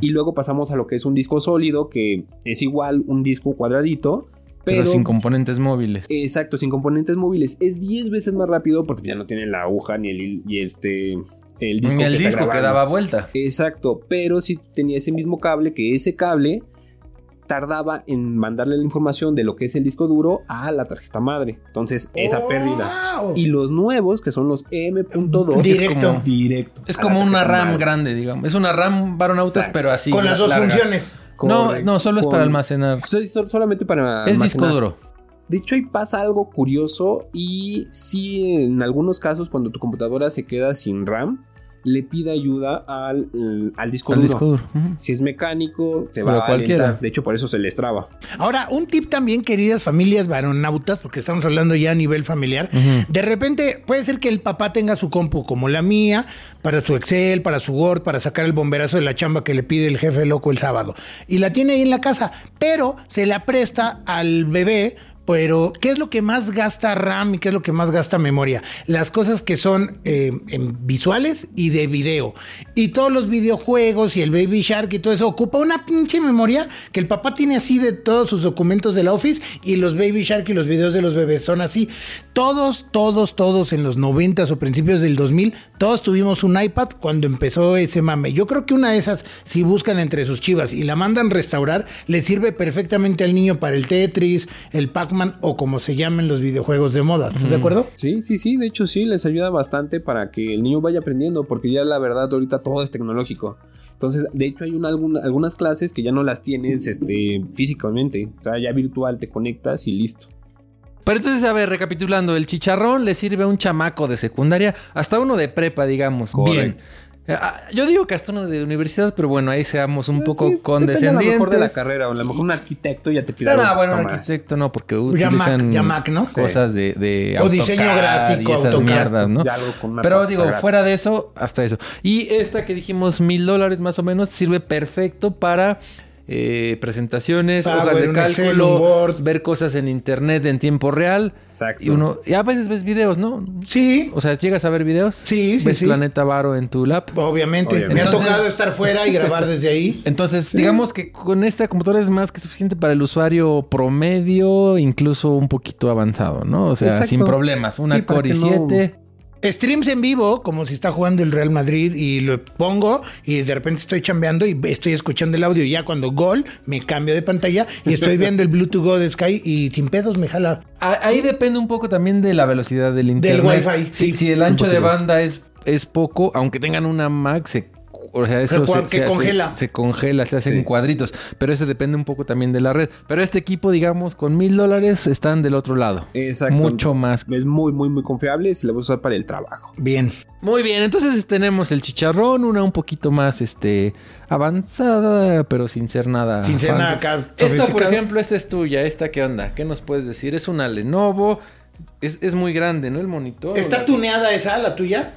D: Y luego pasamos a lo que es un disco sólido, que es igual un disco cuadradito,
B: pero,
D: pero,
B: sin componentes móviles.
D: exacto, sin componentes móviles. Es 10 veces más rápido porque ya no tiene la aguja ni el, y este, el disco.
B: El
D: que
B: disco que daba vuelta.
D: Exacto, pero si tenía ese mismo cable, que ese cable tardaba en mandarle la información de lo que es el disco duro a la tarjeta madre. Entonces, esa
C: Oh,
D: pérdida.
C: wow.
D: Y los nuevos, que son los M.2,
C: Directo.
D: es como directo.
B: Es
D: a
B: como una RAM
D: madre.
B: grande, digamos. Es una RAM varonautas,
D: Exacto.
B: pero así.
C: con las dos
B: larga.
C: funciones.
B: No, no, solo es para almacenar.
D: Solamente para
B: Es disco
D: almacenar.
B: duro.
D: De hecho, ahí pasa algo curioso y sí, en algunos casos, cuando tu computadora se queda sin RAM, le pide ayuda al, al disco
B: Al
D: duro.
B: disco duro. Ujú.
D: Si es mecánico, se
B: Pero
D: va a
B: cualquiera.
D: cualquiera. De hecho, por eso se les traba.
C: Ahora, un tip también, queridas familias varonautas, porque estamos hablando ya a nivel familiar. De repente puede ser que el papá tenga su compu como la mía, para su Excel, para su Word, para sacar el bomberazo de la chamba que le pide el jefe loco el sábado. Y la tiene ahí en la casa, pero se la presta al bebé. Pero, ¿qué es lo que más gasta RAM y qué es lo que más gasta memoria? Las cosas que son eh, en visuales y de video. Y todos los videojuegos y el Baby Shark y todo eso ocupa una pinche memoria que el papá tiene así de todos sus documentos de la Office y los Baby Shark y los videos de los bebés son así. Todos, todos, todos en los 90 o principios del 2000, todos tuvimos un iPad cuando empezó ese mame. Yo creo que una de esas, si buscan entre sus chivas y la mandan restaurar, le sirve perfectamente al niño para el Tetris, el Pac-Man o como se llamen los videojuegos de moda. ¿Estás de acuerdo?
D: Sí, sí, sí. De hecho, sí, les ayuda bastante para que el niño vaya aprendiendo, porque ya la verdad ahorita todo es tecnológico. Entonces, de hecho, hay una, alguna- algunas clases que ya no las tienes este, físicamente. O sea, ya virtual te conectas y listo.
B: Pero entonces, a ver, recapitulando, el chicharrón le sirve a un chamaco de secundaria, hasta uno de prepa, digamos.
D: Correcto.
B: Bien. Eh, ah, Yo digo que hasta uno de universidad, pero bueno, ahí seamos un poco
D: Sí, depende a lo
B: condescendientes.
D: mejor de la carrera. O a lo mejor un arquitecto ya te pide algo
B: no, bueno, un arquitecto no, porque
C: Ya Mac,
B: utilizan
C: ya Mac, ¿no?
B: cosas de, de
C: O diseño gráfico,
B: y esas
C: AutoCAD,
B: mierdas, ¿no? Pero digo,
D: gráfica.
B: fuera de eso, hasta eso. Y esta que dijimos, mil dólares más o menos, sirve perfecto para eh, presentaciones,
C: Power,
B: hojas de
C: Excel,
B: cálculo, ver cosas en internet en tiempo real.
D: Exacto.
B: Y uno, y a veces ves videos, ¿no?
C: Sí,
B: O sea, llegas a ver videos.
C: Sí, sí,
B: Ves
C: sí.
B: Planeta Varo en tu lap.
C: obviamente.
D: Obviamente.
C: Me ha tocado estar fuera y grabar desde ahí.
B: Entonces, digamos que con esta computadora es más que suficiente para el usuario promedio, incluso un poquito avanzado, ¿no? O sea,
D: Exacto.
B: sin problemas. Una
D: Sí,
B: Core
D: que no-
B: i7.
C: Streams en vivo, como si está jugando el Real Madrid y lo pongo y de repente estoy chambeando y estoy escuchando el audio. Y ya cuando gol, me cambio de pantalla y estoy viendo el Bluetooth Go de Sky y sin pedos me jala.
B: Ahí depende un poco también de la velocidad del internet.
C: Wi-Fi,
B: Si,
C: sí.
B: si el ancho de banda es, es poco, aunque tengan una Mac, se, o sea, eso se,
C: que
B: se hace-
C: congela.
B: se congela, se hacen
D: Sí.
B: cuadritos. Pero eso depende un poco también de la red. Pero este equipo, digamos, con mil dólares están del otro lado.
D: Exacto.
B: Mucho más.
D: Es muy, muy, muy confiable si la vas a usar para el trabajo.
C: Bien.
B: Muy bien, entonces tenemos el chicharrón, una un poquito más este avanzada, pero sin ser nada.
C: Sin ser
B: fancy.
C: nada acá
B: Esta, por ejemplo, esta es tuya. ¿Esta qué onda? ¿Qué nos puedes decir? Es una Lenovo. Es, es muy grande, ¿no? El monitor.
C: ¿Está tuneada esa, la tuya?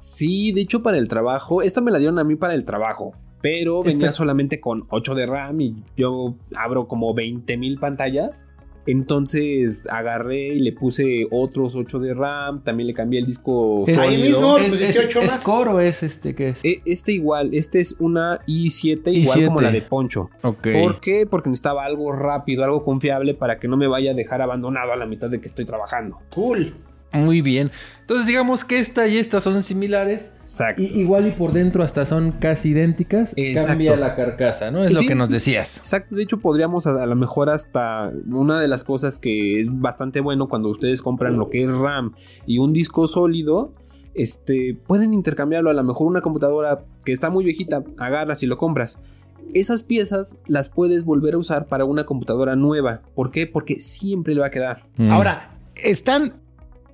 D: Sí, de hecho, para el trabajo, esta me la dieron a mí para el trabajo. Pero venía solamente con 8 de RAM y yo abro como 20 mil pantallas. Entonces agarré y le puse otros 8 de RAM. También le cambié el disco
B: Es-
C: Ahí
D: sólido.
C: mismo.
B: ¿Es,
C: Pues
B: es,
C: es que ocho
B: es
C: más.
B: core o es este qué es?
D: E- Este igual, este es una i7 igual
B: i7.
D: como la de Poncho.
B: Ok.
D: ¿Por qué? Porque necesitaba algo rápido, algo confiable para que no me vaya a dejar abandonado a la mitad de que estoy trabajando.
C: Cool.
B: Muy bien. Entonces digamos que esta y esta son similares.
D: Exacto.
B: Y, igual y por dentro hasta son casi idénticas.
D: Exacto.
B: Cambia la carcasa, ¿no? Es lo que nos decías.
D: Exacto, de hecho podríamos a, a lo mejor hasta una de las cosas que es bastante bueno cuando ustedes compran lo que es RAM y un disco sólido, este, pueden intercambiarlo a lo mejor una computadora que está muy viejita, agarras y lo compras. Esas piezas las puedes volver a usar para una computadora nueva. ¿Por qué? Porque siempre le va a quedar.
B: Mm.
C: Ahora, están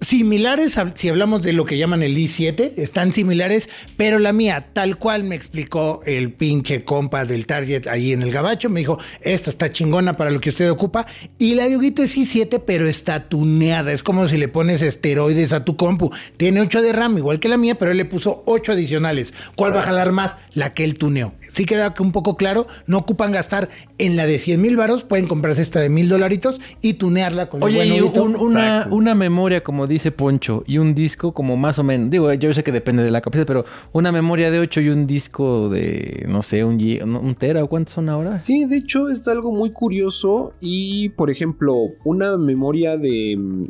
C: similares, a- si hablamos de lo que llaman el i7, están similares, pero la mía, tal cual me explicó el pinche compa del Target ahí en el gabacho, me dijo, esta está chingona para lo que usted ocupa, y la de Huguito es i7, pero está tuneada, es como si le pones esteroides a tu compu, tiene 8 de RAM, igual que la mía, pero él le puso 8 adicionales, ¿cuál va a jalar más? La que él tuneó. Sí queda un poco claro, no ocupan gastar en la de 100 mil varos, pueden comprarse esta de mil dolaritos y tunearla con el
B: Oye,
C: buen
B: y un- una, una memoria, como dice Poncho, y un disco como más o menos. Digo, yo sé que depende de la capacidad, pero una memoria de 8 y un disco de, no sé, un, un tera o cuántos son ahora.
D: Sí, de hecho es algo muy curioso y, por ejemplo, una memoria de,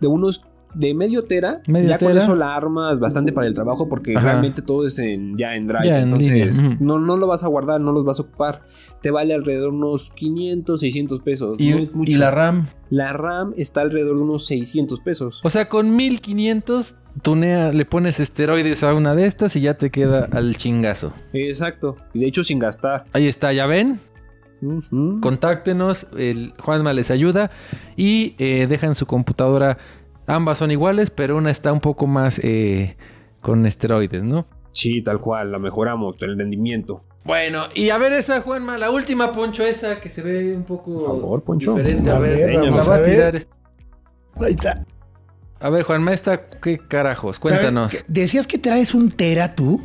D: de unos de medio tera,
B: Medio
D: ya con eso la armas bastante para el trabajo porque
B: Ajá.
D: realmente todo es en, ya en Drive,
B: Ya en
D: entonces
B: línea,
D: no, no lo vas a guardar, no los vas a ocupar. Te vale alrededor de unos 500, 600 pesos.
B: Y,
D: no es mucho.
B: y la RAM.
D: La RAM está alrededor de unos 600 pesos.
B: O sea, con 1500 tunea, le pones esteroides a una de estas y ya te queda al chingazo.
D: Exacto. Y de hecho sin gastar.
B: Ahí está, ¿ya ven? Contáctenos, el Juanma les ayuda y eh, dejan su computadora. Ambas son iguales, pero una está un poco más eh, con esteroides, ¿no?
D: Sí, tal cual, la mejoramos, el rendimiento.
B: Bueno, y a ver esa, Juanma, la última poncho esa que se ve un poco
D: Por favor, Poncho.
B: diferente. A ver, la va
C: a
B: tirar esta.
C: Ahí está.
B: A ver, Juanma, esta, ¿qué carajos? Cuéntanos.
C: Ver, Decías que traes un tera tú.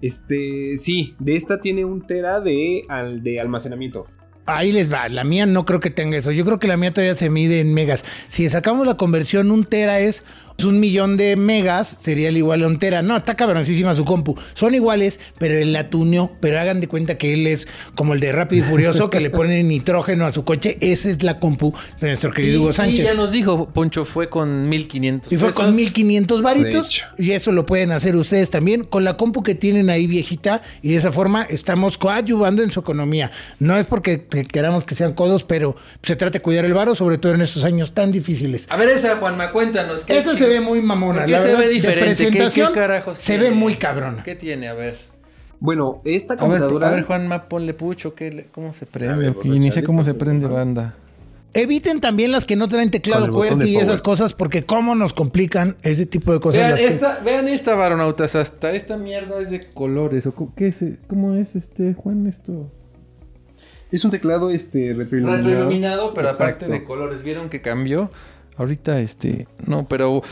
D: Este, sí, de esta tiene un tera de, al, de almacenamiento.
C: Ahí les va. La mía no creo que tenga eso. Yo creo que la mía todavía se mide en megas. Si sacamos la conversión, un tera es un millón de megas, sería el igual a un tera. No, está cabroncísima su compu. Son iguales, pero él la tuneó. Pero hagan de cuenta que él es como el de Rápido y Furioso, que le ponen nitrógeno a su coche. Esa es la compu de nuestro querido
B: Y-
C: Hugo
B: y
C: Sánchez.
B: ya nos dijo, Poncho, fue con 1500
C: Y fue
B: pesos.
C: con 1500
D: De
C: varitos. Y eso lo pueden hacer ustedes también con la compu que tienen ahí viejita. Y de esa forma estamos coadyuvando en su economía. No es porque que- queramos que sean codos, pero se trata de cuidar el varo, sobre todo en estos años tan difíciles.
B: A ver esa, Juanma, cuéntanos. ¿qué-
C: se ve muy mamona.
B: ¿por qué
C: la
B: se
C: verdad,
B: ve
C: de
B: diferente? ¿Qué- qué carajos
C: Se
B: tiene?
C: ve muy cabrona.
B: ¿Qué tiene? A ver.
D: Bueno, esta
B: A ver,
D: computadora...
B: a ver, Juanma, ponle pucho. ¿qué ¿Cómo se prende?
D: A ver,
B: Aquí, ni sé cómo se prende banda.
C: Eviten también las que no traen teclado QWERTY y esas cosas, porque cómo nos complican ese tipo de cosas.
B: Vean
C: las que-
B: esta, vean esta, varonautas. Hasta esta mierda es de colores. ¿o qué es? ¿Cómo es este, Juan, esto?
D: Es un teclado este retroiluminado.
B: Retroiluminado, pero aparte de colores. ¿Vieron que cambió? Ahorita, este... No, pero...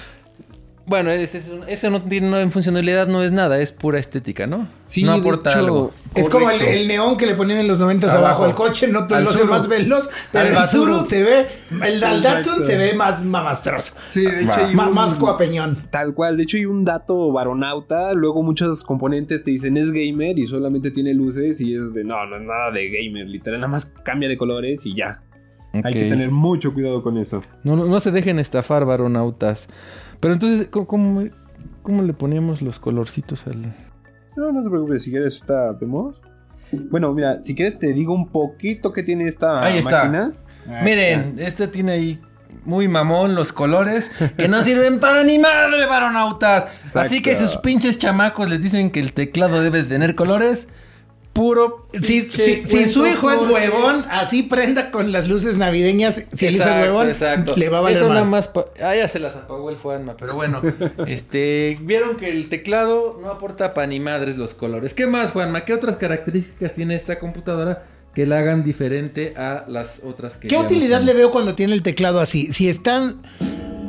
B: Bueno, ese, no tiene no, en funcionalidad, no es nada, es pura estética, ¿no?
D: Sí,
B: no aporta
D: hecho,
B: algo.
C: Es como el, neón que le ponían en los 90 abajo,
B: Abajo.
C: al coche, no te lo hace más veloz, pero
B: Al
C: el. Zuru se ve, el al Datsun se ve más mamastroso,
D: Sí, de hecho hay un-
C: más coapeñón.
D: Tal cual, de hecho hay un dato varonauta, luego muchos componentes te dicen es gamer y solamente tiene luces y es de no, no es nada de gamer, literal, nada más cambia de colores y ya. Hay que tener mucho cuidado con eso.
B: No, no, no se dejen estafar, varonautas. Pero entonces, ¿cómo, cómo, cómo le poníamos los colorcitos al...?
D: No, no te preocupes, si quieres esta vemos. Bueno, mira, si quieres te digo un poquito que tiene esta
B: Ahí está.
D: máquina.
B: Miren, este tiene ahí muy mamón los colores que no sirven para ni madre, varonautas. Así que sus pinches chamacos les dicen que el teclado debe de tener colores. Puro.
C: Si, si- si su hijo es
B: puro.
C: así prenda con las luces navideñas. Si el hijo es huevón,
B: exacto.
C: le va a valer
B: Eso nada más. Ah, ya se las apagó el Juanma. Pero bueno, este. Vieron que el teclado no aporta pa' ni madres los colores. ¿Qué más, Juanma? ¿Qué otras características tiene esta computadora que la hagan diferente a las otras que
C: ¿Qué utilidad le veo cuando tiene el teclado así? Si están,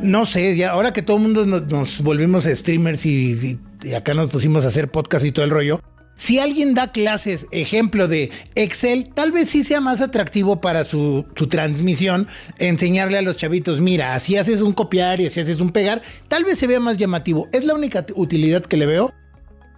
C: no sé, ya ahora que todo el mundo nos, nos volvimos streamers y, y- y acá nos pusimos a hacer podcast y todo el rollo. Si alguien da clases, ejemplo de Excel, tal vez sí sea más atractivo para su, transmisión enseñarle a los chavitos, mira, así haces un copiar y así haces un pegar, tal vez se vea más llamativo. Es la única utilidad que le veo.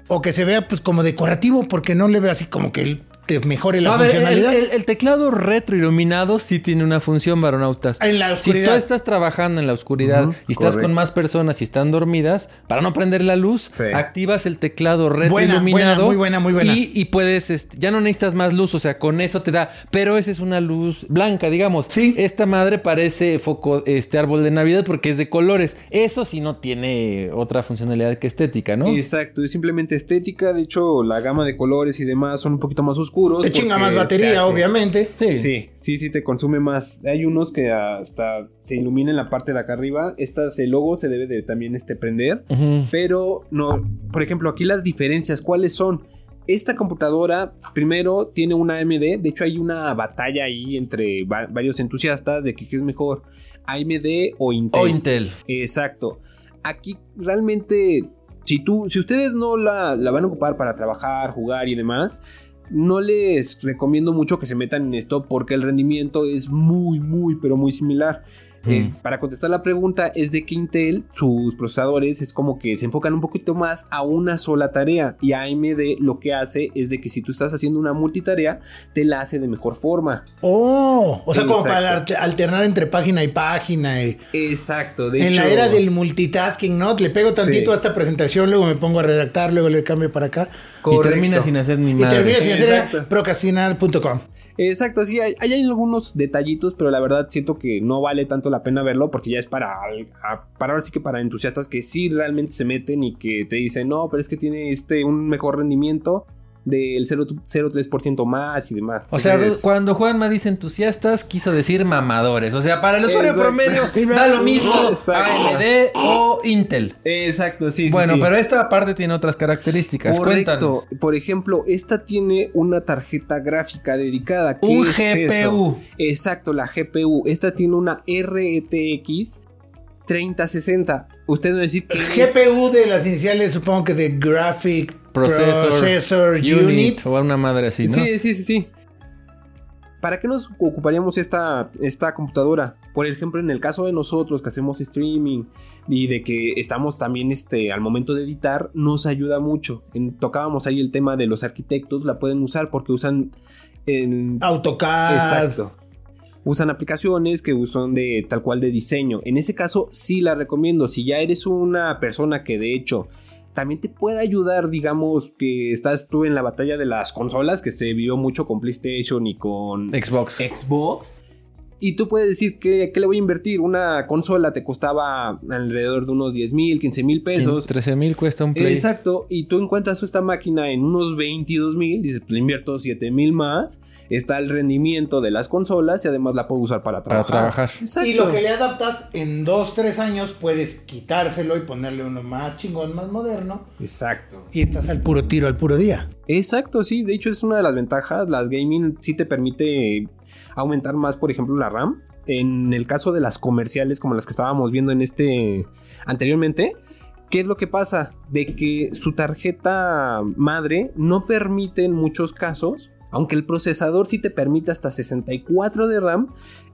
C: O que se vea pues como decorativo, porque no le veo así como que el- te mejore la
B: A ver, el,
C: funcionalidad.
B: el- el teclado retroiluminado sí tiene una función, varonautas.
C: En la
B: Si
C: oscuridad.
B: tú estás trabajando en la oscuridad y estás
D: correcto.
B: con más personas y están dormidas, para no prender la luz,
D: Sí.
B: activas el teclado retroiluminado.
C: buena, muy buena, muy buena.
B: Y, y puedes, este, ya no necesitas más luz, o sea, con eso te da. Pero esa es una luz blanca, digamos.
C: Sí.
B: Esta madre parece foco, este árbol de Navidad porque es de colores. Eso sí no tiene otra funcionalidad que estética, ¿no?
D: Exacto, es simplemente estética. De hecho, la gama de colores y demás son un poquito más oscuros.
C: Te chinga más batería,
D: hace-
C: obviamente.
B: Sí.
D: Sí, sí, sí, te consume más. Hay unos que hasta se ilumina en la parte de acá arriba. Esta, el logo se debe de también este prender. Pero no, por ejemplo, aquí las diferencias, ¿cuáles son? Esta computadora, primero, tiene una AMD. De hecho, hay una batalla ahí entre va- varios entusiastas de que qué es mejor, AMD o Intel.
B: O Intel.
D: Exacto. Aquí realmente, si tú, si ustedes no la, la van a ocupar para trabajar, jugar y demás, no les recomiendo mucho que se metan en esto porque el rendimiento es muy, muy, pero muy similar. Eh,
B: Mm.
D: para contestar la pregunta, es de que Intel, sus procesadores, es como que se enfocan un poquito más a una sola tarea. Y AMD lo que hace es de que si tú estás haciendo una multitarea, te la hace de mejor forma.
C: Oh, o sea, como para alter- alternar entre página y página. y-
D: Exacto. De
C: en la era del multitasking, ¿no? Le pego tantito
D: Sí.
C: a esta presentación, luego me pongo a redactar, luego le cambio para acá.
B: Y termina sin hacer ni
C: Y
B: madre.
C: termina sin hacer procrastinar.com.
D: Exacto, sí, hay, hay algunos detallitos, pero la verdad siento que no vale tanto la pena verlo porque ya es para, para ahora sí que para entusiastas que sí realmente se meten y que te dicen, no, pero es que tiene este un mejor rendimiento. Del 0.03% más y demás.
B: O sea, cuando Juanma dice entusiastas, quiso decir mamadores. O sea, para el usuario
D: Exacto.
B: promedio da lo mismo
D: Exacto.
B: AMD o Intel.
D: Exacto, sí, sí,
B: bueno,
D: sí.
B: pero esta parte tiene otras características.
D: Correcto.
B: Cuéntanos.
D: Por ejemplo, esta tiene una tarjeta gráfica dedicada. ¿Qué
B: Un
D: es
B: GPU.
D: eso? Exacto, la GPU. Esta tiene una RTX 3060. Usted va a decir que es-
C: GPU de las iniciales, supongo que de Graphic
B: Processor,
C: Processor, Unit.
B: O una madre así, ¿no?
D: Sí, sí, sí, sí. ¿Para qué nos ocuparíamos esta, esta computadora? Por ejemplo, en el caso de nosotros que hacemos streaming y de que estamos también este, al momento de editar, nos ayuda mucho. En- tocábamos ahí el tema de los arquitectos, la pueden usar porque usan... En,
C: AutoCAD.
D: Exacto. Usan aplicaciones que son de tal cual de diseño. En ese caso sí la recomiendo. Si ya eres una persona que de hecho también te puede ayudar, digamos que estás tú en la batalla de las consolas, que se vio mucho con PlayStation y con
B: Xbox.
D: Xbox. Y tú puedes decir que, le voy a invertir. Una consola te costaba alrededor de unos 10 mil, 15 mil pesos.
B: 13 mil cuesta un Play.
D: Exacto, y tú encuentras esta máquina en unos 22 mil, dices, le invierto 7 mil más, está el rendimiento de las consolas y además la puedo usar para
B: Para
D: trabajar.
B: trabajar.
D: Exacto.
C: Y lo que le adaptas en dos, tres años, puedes quitárselo y ponerle uno más chingón, más moderno.
D: Exacto.
C: Y estás al puro tiro, al puro día.
D: Exacto, sí, de hecho es una de las ventajas, las gaming sí te permite aumentar más, por ejemplo, la RAM. En el caso de las comerciales como las que estábamos viendo en este anteriormente, ¿Qué es lo que pasa? De que su tarjeta madre no permite en muchos casos, aunque el procesador sí te permite hasta 64 de RAM,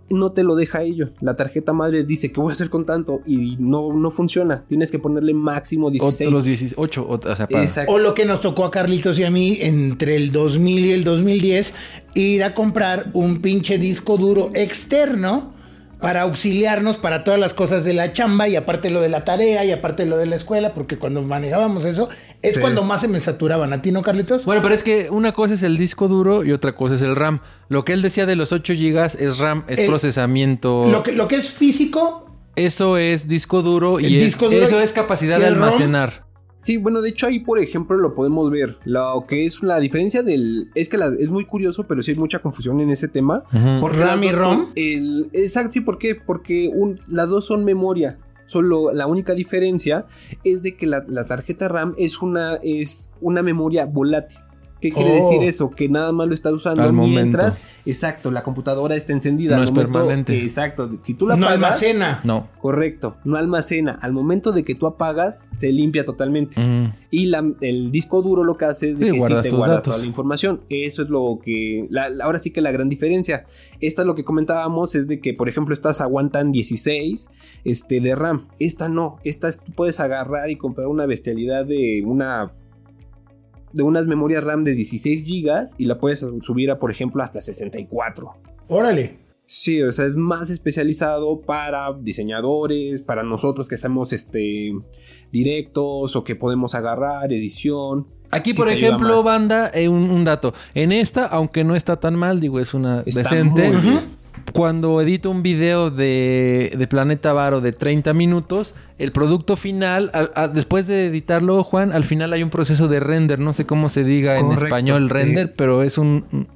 D: no te lo deja ello. La tarjeta madre dice que voy a hacer con tanto y no, no funciona. Tienes que ponerle máximo 16.
B: Otros 18, o sea, para...
D: Exacto.
C: O lo que nos tocó a Carlitos y a mí entre el 2000 y el 2010, ir a comprar un pinche disco duro externo para auxiliarnos para todas las cosas de la chamba y aparte lo de la tarea y aparte lo de la escuela, porque cuando manejábamos eso es
D: Sí.
C: cuando más se me saturaban. ¿A ti no, Carlitos?
B: Bueno, pero es que una cosa es el disco duro y otra cosa es el RAM. Lo que él decía de los 8 GB es RAM, es
C: El-
B: procesamiento.
C: Lo que, lo que es físico,
B: Eso es disco duro y es-
C: disco duro
B: eso es capacidad de
C: ROM.
B: almacenar.
D: Sí, bueno, de hecho ahí, por ejemplo, lo podemos ver. Lo que es la diferencia del... Es que la- es muy curioso, pero sí hay mucha confusión en ese tema. Porque
C: RAM y ROM.
D: El, exacto, sí, ¿por qué? Porque un- las dos son memoria. Solo la única diferencia es de que la, la tarjeta RAM es una, es una memoria volátil. ¿Qué quiere
C: Oh.
D: decir eso? Que nada más lo estás usando
B: Al
D: mientras,
B: momento.
D: exacto, la computadora está encendida.
B: No
D: Al
B: es
D: momento-
B: permanente.
D: Exacto. Si tú la
C: no
D: apagas,
C: almacena.
B: No.
D: correcto, no almacena. Al momento de que tú apagas, se limpia totalmente.
B: Mm.
D: Y la- el disco duro lo que hace es de
B: Sí,
D: que sí te guarda
B: datos.
D: toda la información. Eso es lo que. la- la- ahora sí que la gran diferencia. Esta lo que comentábamos es de que, por ejemplo, estas aguantan 16 este, de RAM. Esta no. Esta es- tú puedes agarrar y comprar una bestialidad de una. De unas memorias RAM de 16 GB y la puedes subir a, por ejemplo, hasta 64.
C: Órale.
D: Sí, o sea, es más especializado para diseñadores, para nosotros que hacemos este directos o que podemos agarrar edición.
B: Aquí,
D: Sí
B: por ejemplo, banda, eh, un, un dato. En esta, aunque no está tan mal, digo, es una
D: Está
B: decente.
D: muy bien.
B: Cuando edito un video de, de Planeta Varo de 30 minutos, el producto final, al- a- después de editarlo, Juan, al final hay un proceso de render. No sé cómo se diga en español
D: sí.
B: render, pero es un... un-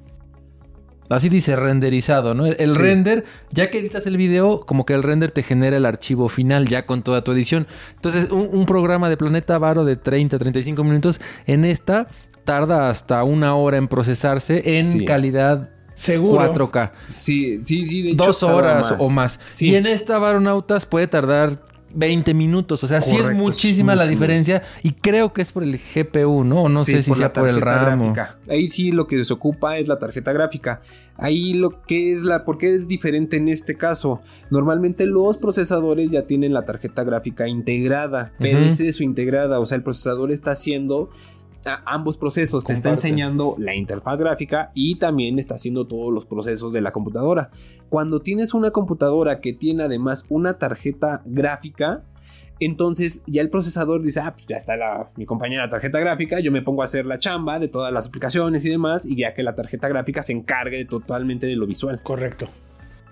B: Así dice renderizado, ¿no? El, el
D: Sí.
B: render, ya que editas el video, como que el render te genera el archivo final ya con toda tu edición. Entonces, un, un programa de Planeta Varo de 30, 35 minutos, en esta tarda hasta una hora en procesarse en
D: Sí.
B: calidad
C: Seguro.
B: 4K.
D: Sí, sí, sí, de hecho.
B: Dos horas o más.
D: Sí.
B: Y en esta Varonautas puede tardar 20 minutos. O sea, sí es muchísima
D: es
B: la diferencia. Y creo que es por el GPU, ¿no? O no
D: Sí,
B: sé si
D: por
B: sea
D: la
B: por el
D: tarjeta
B: RAM.
D: Ahí sí lo que se ocupa es la tarjeta gráfica. Ahí lo que es la. ¿Por qué es diferente en este caso? Normalmente los procesadores ya tienen la tarjeta gráfica integrada. Pero
B: Ujú.
D: es eso, integrada. O sea, el procesador está haciendo. Ambos procesos te está enseñando la interfaz gráfica y también está haciendo todos los procesos de la computadora. Cuando tienes una computadora que tiene además una tarjeta gráfica, entonces ya el procesador dice, ah, pues ya está la, mi compañera tarjeta gráfica, yo me pongo a hacer la chamba de todas las aplicaciones y demás, y ya que la tarjeta gráfica se encargue totalmente de lo visual.
C: Correcto.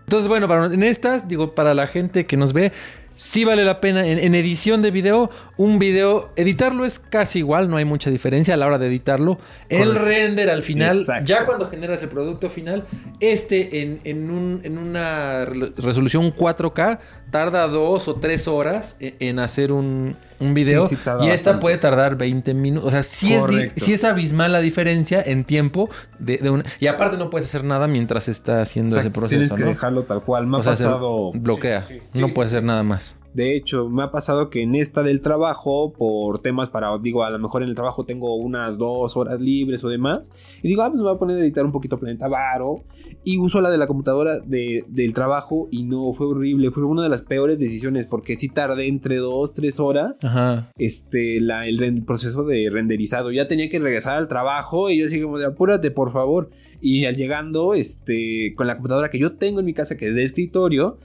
B: Entonces, bueno, para, en estas, digo, para la gente que nos ve, sí vale la pena. En, en edición de video, un video, editarlo es casi igual, no hay mucha diferencia a la hora de editarlo. El
D: Correcto.
B: render al final,
D: Exacto.
B: ya cuando generas el producto final, este en, en un- en una re- resolución 4K tarda dos o tres horas en, en hacer un, un video.
D: Sí, sí, tarda
B: y esta
D: bastante.
B: puede tardar 20 minutos. O sea, sí es, di-
D: Correcto.
B: sí es abismal la diferencia en tiempo. De, de una- y aparte no puedes hacer nada mientras está haciendo ese proceso.
D: Tienes que
B: ¿no?
D: dejarlo tal cual. Me ha
B: O sea, se bloquea. No puedes hacer nada más.
D: De hecho, me ha pasado que en esta del trabajo, por temas para, digo, a lo mejor en el trabajo tengo unas dos horas libres o demás, y digo, ah, pues me voy a poner a editar un poquito Planeta Varo, y uso la de la computadora de- del trabajo, y no, fue horrible, fue una de las peores decisiones, porque sí tardé entre dos, tres horas,
B: Ajá.
D: este, la, el proceso de renderizado, ya tenía que regresar al trabajo, y yo así como de, apúrate, por favor, y al llegando, este, con la computadora que yo tengo en mi casa, que es de escritorio,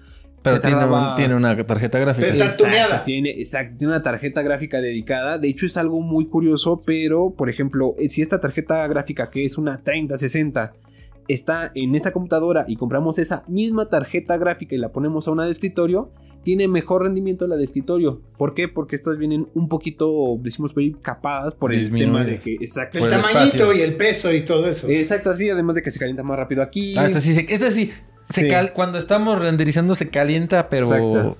B: Pero tiene,
D: tardaba-
B: un- tiene una tarjeta gráfica.
D: Exacto. Tiene, exacto, tiene una tarjeta gráfica dedicada. De hecho, es algo muy curioso, pero, por ejemplo, eh, si esta tarjeta gráfica, que es una 3060, está en esta computadora y compramos esa misma tarjeta gráfica y la ponemos a una de escritorio, tiene mejor rendimiento la de escritorio. ¿Por qué? Porque estas vienen un poquito, decimos capadas por el tema de que... Exacto.
C: El
B: el
C: tamañito
B: espacio.
C: y el peso y todo eso.
D: Exacto, así, además de que se calienta más rápido aquí.
B: Ah, esta sí, se- esta sí. Se
D: Sí.
B: cal- cuando estamos renderizando se calienta, pero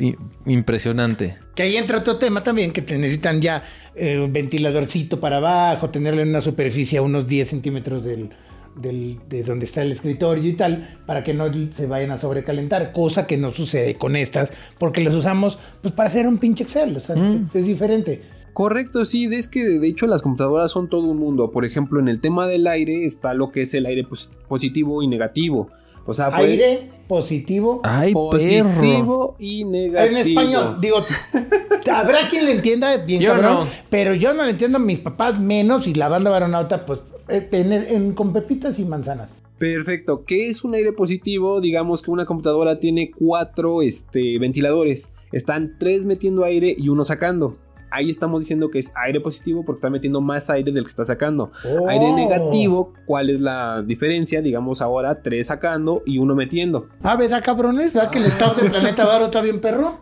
B: impresionante.
C: Que ahí entra otro tema también, que te necesitan ya eh, un ventiladorcito para abajo, tenerlo en una superficie a unos 10 centímetros del, del- de donde está el escritorio y tal, para que no se vayan a sobrecalentar, cosa que no sucede con estas, porque las usamos pues para hacer un pinche Excel, o sea,
B: Mm.
C: es, es diferente.
D: Correcto, sí, es que de hecho las computadoras son todo un mundo. Por ejemplo, en el tema del aire está lo que es el aire pos- positivo y negativo. O sea, puede-
C: Aire positivo.
B: Ay, perro.
D: positivo y negativo.
C: En español, digo, habrá quien le entienda bien
B: Yo
C: cabrón,
B: no.
C: pero yo no le entiendo, mis papás menos y la banda varonauta, pues, eh, en- en- con pepitas y manzanas.
D: Perfecto. ¿Qué es un aire positivo? Digamos que una computadora tiene cuatro este, ventiladores. Están tres metiendo aire y uno sacando. Ahí estamos diciendo que es aire positivo porque está metiendo más aire del que está sacando.
C: Oh.
D: Aire negativo, ¿cuál es la diferencia? Digamos ahora tres sacando y uno metiendo.
C: Ah, ¿verdad, cabrones? ¿Verdad que el staff de Planeta Varo está bien perro?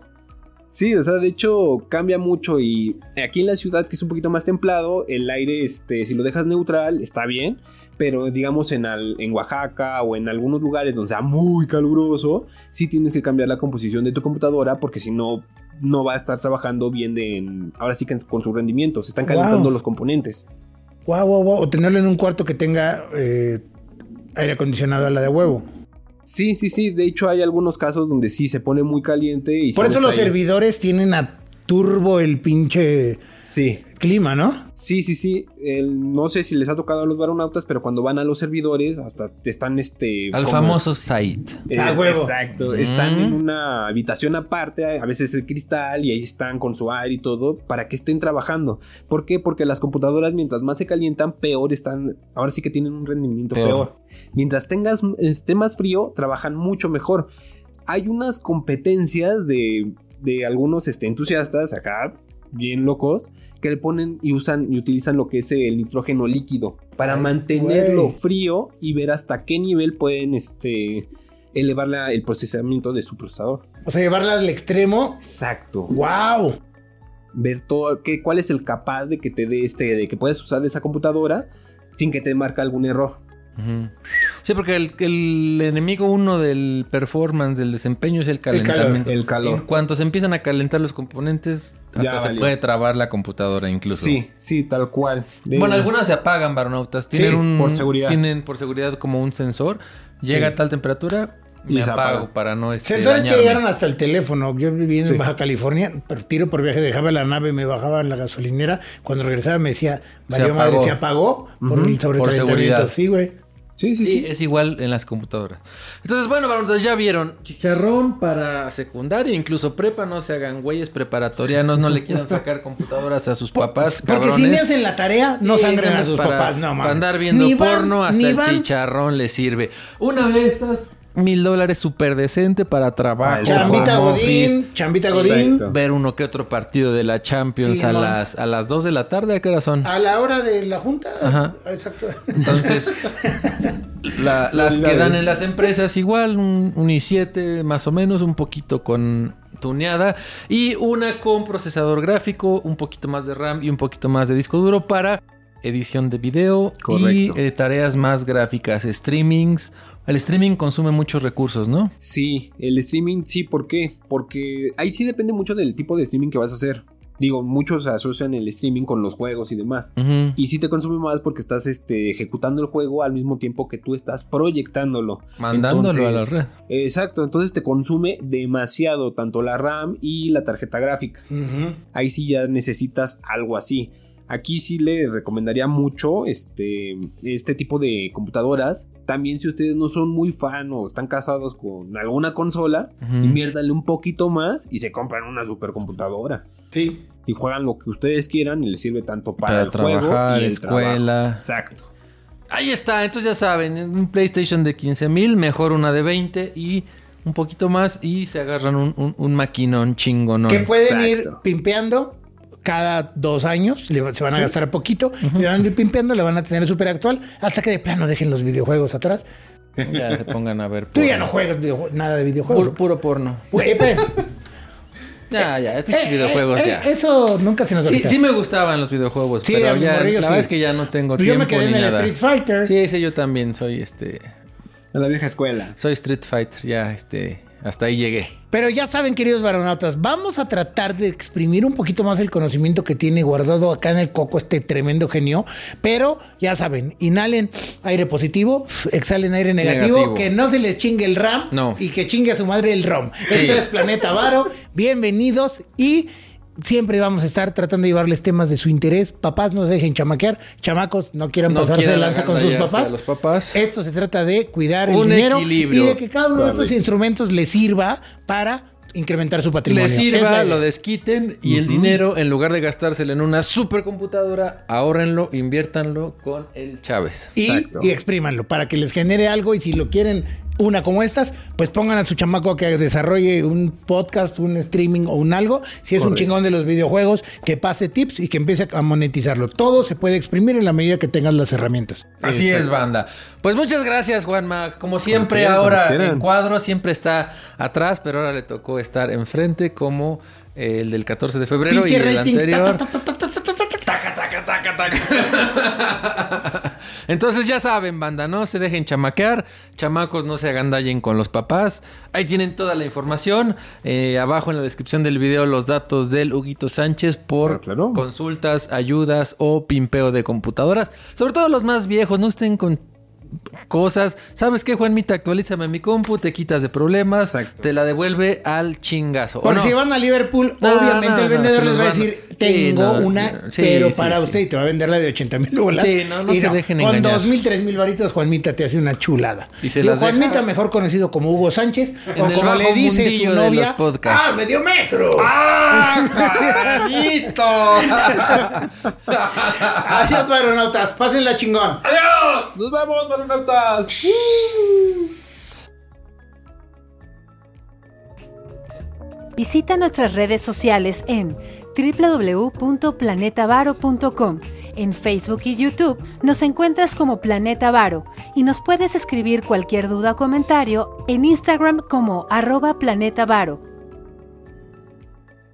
D: Sí, o sea, de hecho cambia mucho y aquí en la ciudad que es un poquito más templado, el aire, este, si lo dejas neutral, está bien, pero digamos en, al- en Oaxaca o en algunos lugares donde sea muy caluroso, sí tienes que cambiar la composición de tu computadora porque si no, no va a estar trabajando bien de, en- ahora sí que con su rendimiento, se están calentando
C: Wow.
D: los componentes.
C: Guau, guau, guau. O tenerlo en un cuarto que tenga eh, aire acondicionado a la de huevo.
D: Sí, sí, sí, de hecho hay algunos casos donde sí se pone muy caliente y...
C: Por eso los
D: ahí.
C: servidores tienen a turbo el pinche
D: Sí,
C: clima, ¿no?
D: Sí, sí, sí. El- no sé si les ha tocado a los varonautas, pero cuando van a los servidores, hasta te están este.
B: Al
D: como-
B: famoso site.
D: Eh,
C: Ah, huevo.
D: Exacto.
B: Mm.
D: Están en una habitación aparte, a veces el cristal, y ahí están con su aire y todo, para que estén trabajando. ¿Por qué? Porque las computadoras, mientras más se calientan, peor están. Ahora sí que tienen un rendimiento
B: Peor.
D: peor. Mientras tengas, esté más frío, trabajan mucho mejor. Hay unas competencias de, de algunos este, entusiastas acá, bien locos, que le ponen y usan y utilizan lo que es el nitrógeno líquido para
C: Ay,
D: mantenerlo frío y ver hasta qué nivel pueden este, elevar la- el procesamiento de su procesador.
C: O sea, llevarla al extremo.
D: Exacto.
C: ¡Wow!
D: Ver todo, qué, cuál es el capaz de que te dé este, de que puedes usar esa computadora sin que te marque algún error.
B: Sí, porque el, el enemigo uno del performance, del desempeño, es el calentamiento.
D: El calor.
B: En cuanto se empiezan a calentar los componentes, hasta
D: Ya
B: se
D: valió.
B: puede trabar la computadora incluso.
D: Sí, sí, tal cual. De-
B: Bueno, algunas se apagan, baronautas. Tienen
D: Sí,
B: un,
D: por seguridad.
B: Tienen por seguridad como un sensor.
D: Sí.
B: Llega a tal temperatura, me apago
D: apaga.
B: para no este,
C: Sensores que llegaron hasta el teléfono. Yo vivía en
D: Sí.
C: Baja California, pero tiro por viaje, dejaba la nave, me bajaba en la gasolinera. Cuando regresaba me decía,
B: Se
C: valió madre,
B: apagó.
C: se apagó por
D: Ujú,
C: el sobrecalentamiento.
B: seguridad.
C: Sí, güey.
D: Sí, sí,
B: Sí,
D: sí.
B: es igual en las computadoras. Entonces, bueno, varones, ya vieron. Chicharrón para secundaria, incluso prepa, no se hagan güeyes preparatorianos, no le quieran sacar computadoras a sus papás,
C: Porque si me hacen la tarea, no
B: Sí,
C: sangren a sus
B: para,
C: papás, no
B: Para
C: mames.
B: andar viendo
C: van,
B: porno, hasta el
C: van.
B: chicharrón le sirve. Una de estas, mil dólares súper decente para trabajo.
C: Chambita
B: home office,
C: Godín, chambita Godín.
D: Exacto.
B: Ver uno que otro partido de la Champions
C: Sí,
B: a, las, a las 2 de la tarde. ¿A qué hora son?
C: A la hora de la junta.
B: Ajá.
C: Exacto.
B: Entonces, la- las que dan en las empresas igual, un, un i7 más o menos, un poquito con, tuneada y una con procesador gráfico, un poquito más de RAM y un poquito más de disco duro para edición de video
D: Correcto.
B: y eh, tareas más gráficas, streamings. El streaming consume muchos recursos, ¿no?
D: Sí, el streaming, sí, ¿por qué? Porque ahí sí depende mucho del tipo de streaming que vas a hacer. Digo, muchos asocian el streaming con los juegos y demás. Y sí te consume más porque estás este, ejecutando el juego al mismo tiempo que tú estás proyectándolo.
B: Mandándolo a la red.
D: Exacto, entonces te consume demasiado tanto la RAM y la tarjeta gráfica. Ahí sí ya necesitas algo así. Aquí sí le recomendaría mucho este, este tipo de computadoras. También si ustedes no son muy fan o están casados con alguna consola,
B: Ujú.
D: inviértanle un poquito más y se compran una supercomputadora.
C: Sí.
D: Y juegan lo que ustedes quieran y les sirve tanto para,
B: Para
D: el juego
B: trabajar,
D: y el
B: escuela.
D: trabajo. Exacto.
B: Ahí está, entonces ya saben, un PlayStation de 15 mil, mejor una de 20 y un poquito más y se agarran un, un, un maquinón chingón.
C: que pueden ir pimpeando cada dos años, le se van a gastar poquito, le van a ir pimpeando, le van a tener súper actual, hasta que de plano dejen los videojuegos atrás.
B: Ya se pongan a ver.
C: Tú ya no juegas nada de videojuegos.
B: Puro, puro porno.
C: Güey, pues,
B: Ya, ya,
C: eh,
B: videojuegos
C: eh,
B: ya.
C: Eso nunca se nos
B: Sí,
C: olvida.
B: sí me gustaban los videojuegos,
C: Sí,
B: pero ya, la
C: morrillo
B: verdad
C: sí.
B: es que ya no tengo
C: Pues yo
B: tiempo
C: me quedé
B: ni
C: en el
B: nada.
C: Street Fighter.
B: Sí, sí, yo también soy este,
D: A la vieja escuela.
B: soy Street Fighter, ya este, hasta ahí llegué.
C: Pero ya saben, queridos varonautas, vamos a tratar de exprimir un poquito más el conocimiento que tiene guardado acá en el coco este tremendo genio. Pero ya saben, inhalen aire positivo, exhalen aire negativo,
B: Negativo.
C: que no se les chingue el RAM
B: No.
C: y que chingue a su madre el ROM.
B: Sí.
C: Esto es Planeta Varo, bienvenidos y... Siempre vamos a estar tratando de llevarles temas de su interés. Papás no se dejen chamaquear. Chamacos no quieran
B: No
C: pasarse de lanza con sus papás.
B: los papás.
C: Esto se trata de cuidar el dinero
B: equilibrio.
C: y de que cada uno de estos instrumentos les sirva para incrementar su patrimonio.
B: Les sirva, lo desquiten y el dinero, en lugar de gastárselo en una supercomputadora, ahórrenlo, inviértanlo con el Chávez.
C: y, y exprímanlo para que les genere algo y si lo quieren una como estas, pues pongan a su chamaco a que desarrolle un podcast, un streaming o un algo. Si es un chingón de los videojuegos, que pase tips y que empiece a monetizarlo. Todo se puede exprimir en la medida que tengas las herramientas.
B: Así es, banda. Pues muchas gracias, Juanma. Como siempre,
D: quieran,
B: ahora en cuadro, siempre está atrás, pero ahora le tocó estar enfrente como el del 14 de febrero
C: Pinche
B: y el
C: rating.
B: anterior.
C: Ta, ta, ta, ta, ta, ta, ta, ta.
B: Taca, taca, taca, taca. Entonces ya saben, banda, no se dejen chamaquear, chamacos no se agandallen con los papás. Ahí tienen toda la información. Eh, abajo en la descripción del video los datos del Huguito Sánchez por
D: Ah, claro.
B: consultas, ayudas o pimpeo de computadoras. Sobre todo los más viejos, no estén con cosas. ¿Sabes qué, Juanmita? Actualízame mi compu, te quitas de problemas,
D: Exacto.
B: te la devuelve al chingazo. ¿o
C: Porque
B: no?
C: si van a Liverpool,
B: No,
C: obviamente
B: no,
C: el vendedor les va a
B: van- Sí,
C: tengo
B: no,
C: una,
B: sí,
C: pero
B: sí,
C: para
B: sí.
C: usted y te va a vender la de 80 mil bolas.
B: Sí, no, no
C: Y
B: se dejen
C: Con
B: engañar.
C: 2 mil, 3 mil varitos, Juanmita te hace una chulada.
B: Y se deja-
C: Juanmita, mejor conocido como Hugo Sánchez,
B: En
C: o como le dice su novia. ¡ah, medio metro!
B: ¡Ah, carnito!
C: Adiós, varonautas, pásenla chingón.
B: ¡Adiós!
D: ¡Nos vemos, varonautas!
A: Visita nuestras redes sociales en www.planetavaro.com. En Facebook y YouTube nos encuentras como Planeta Varo y nos puedes escribir cualquier duda o comentario en Instagram como arroba Planeta Varo.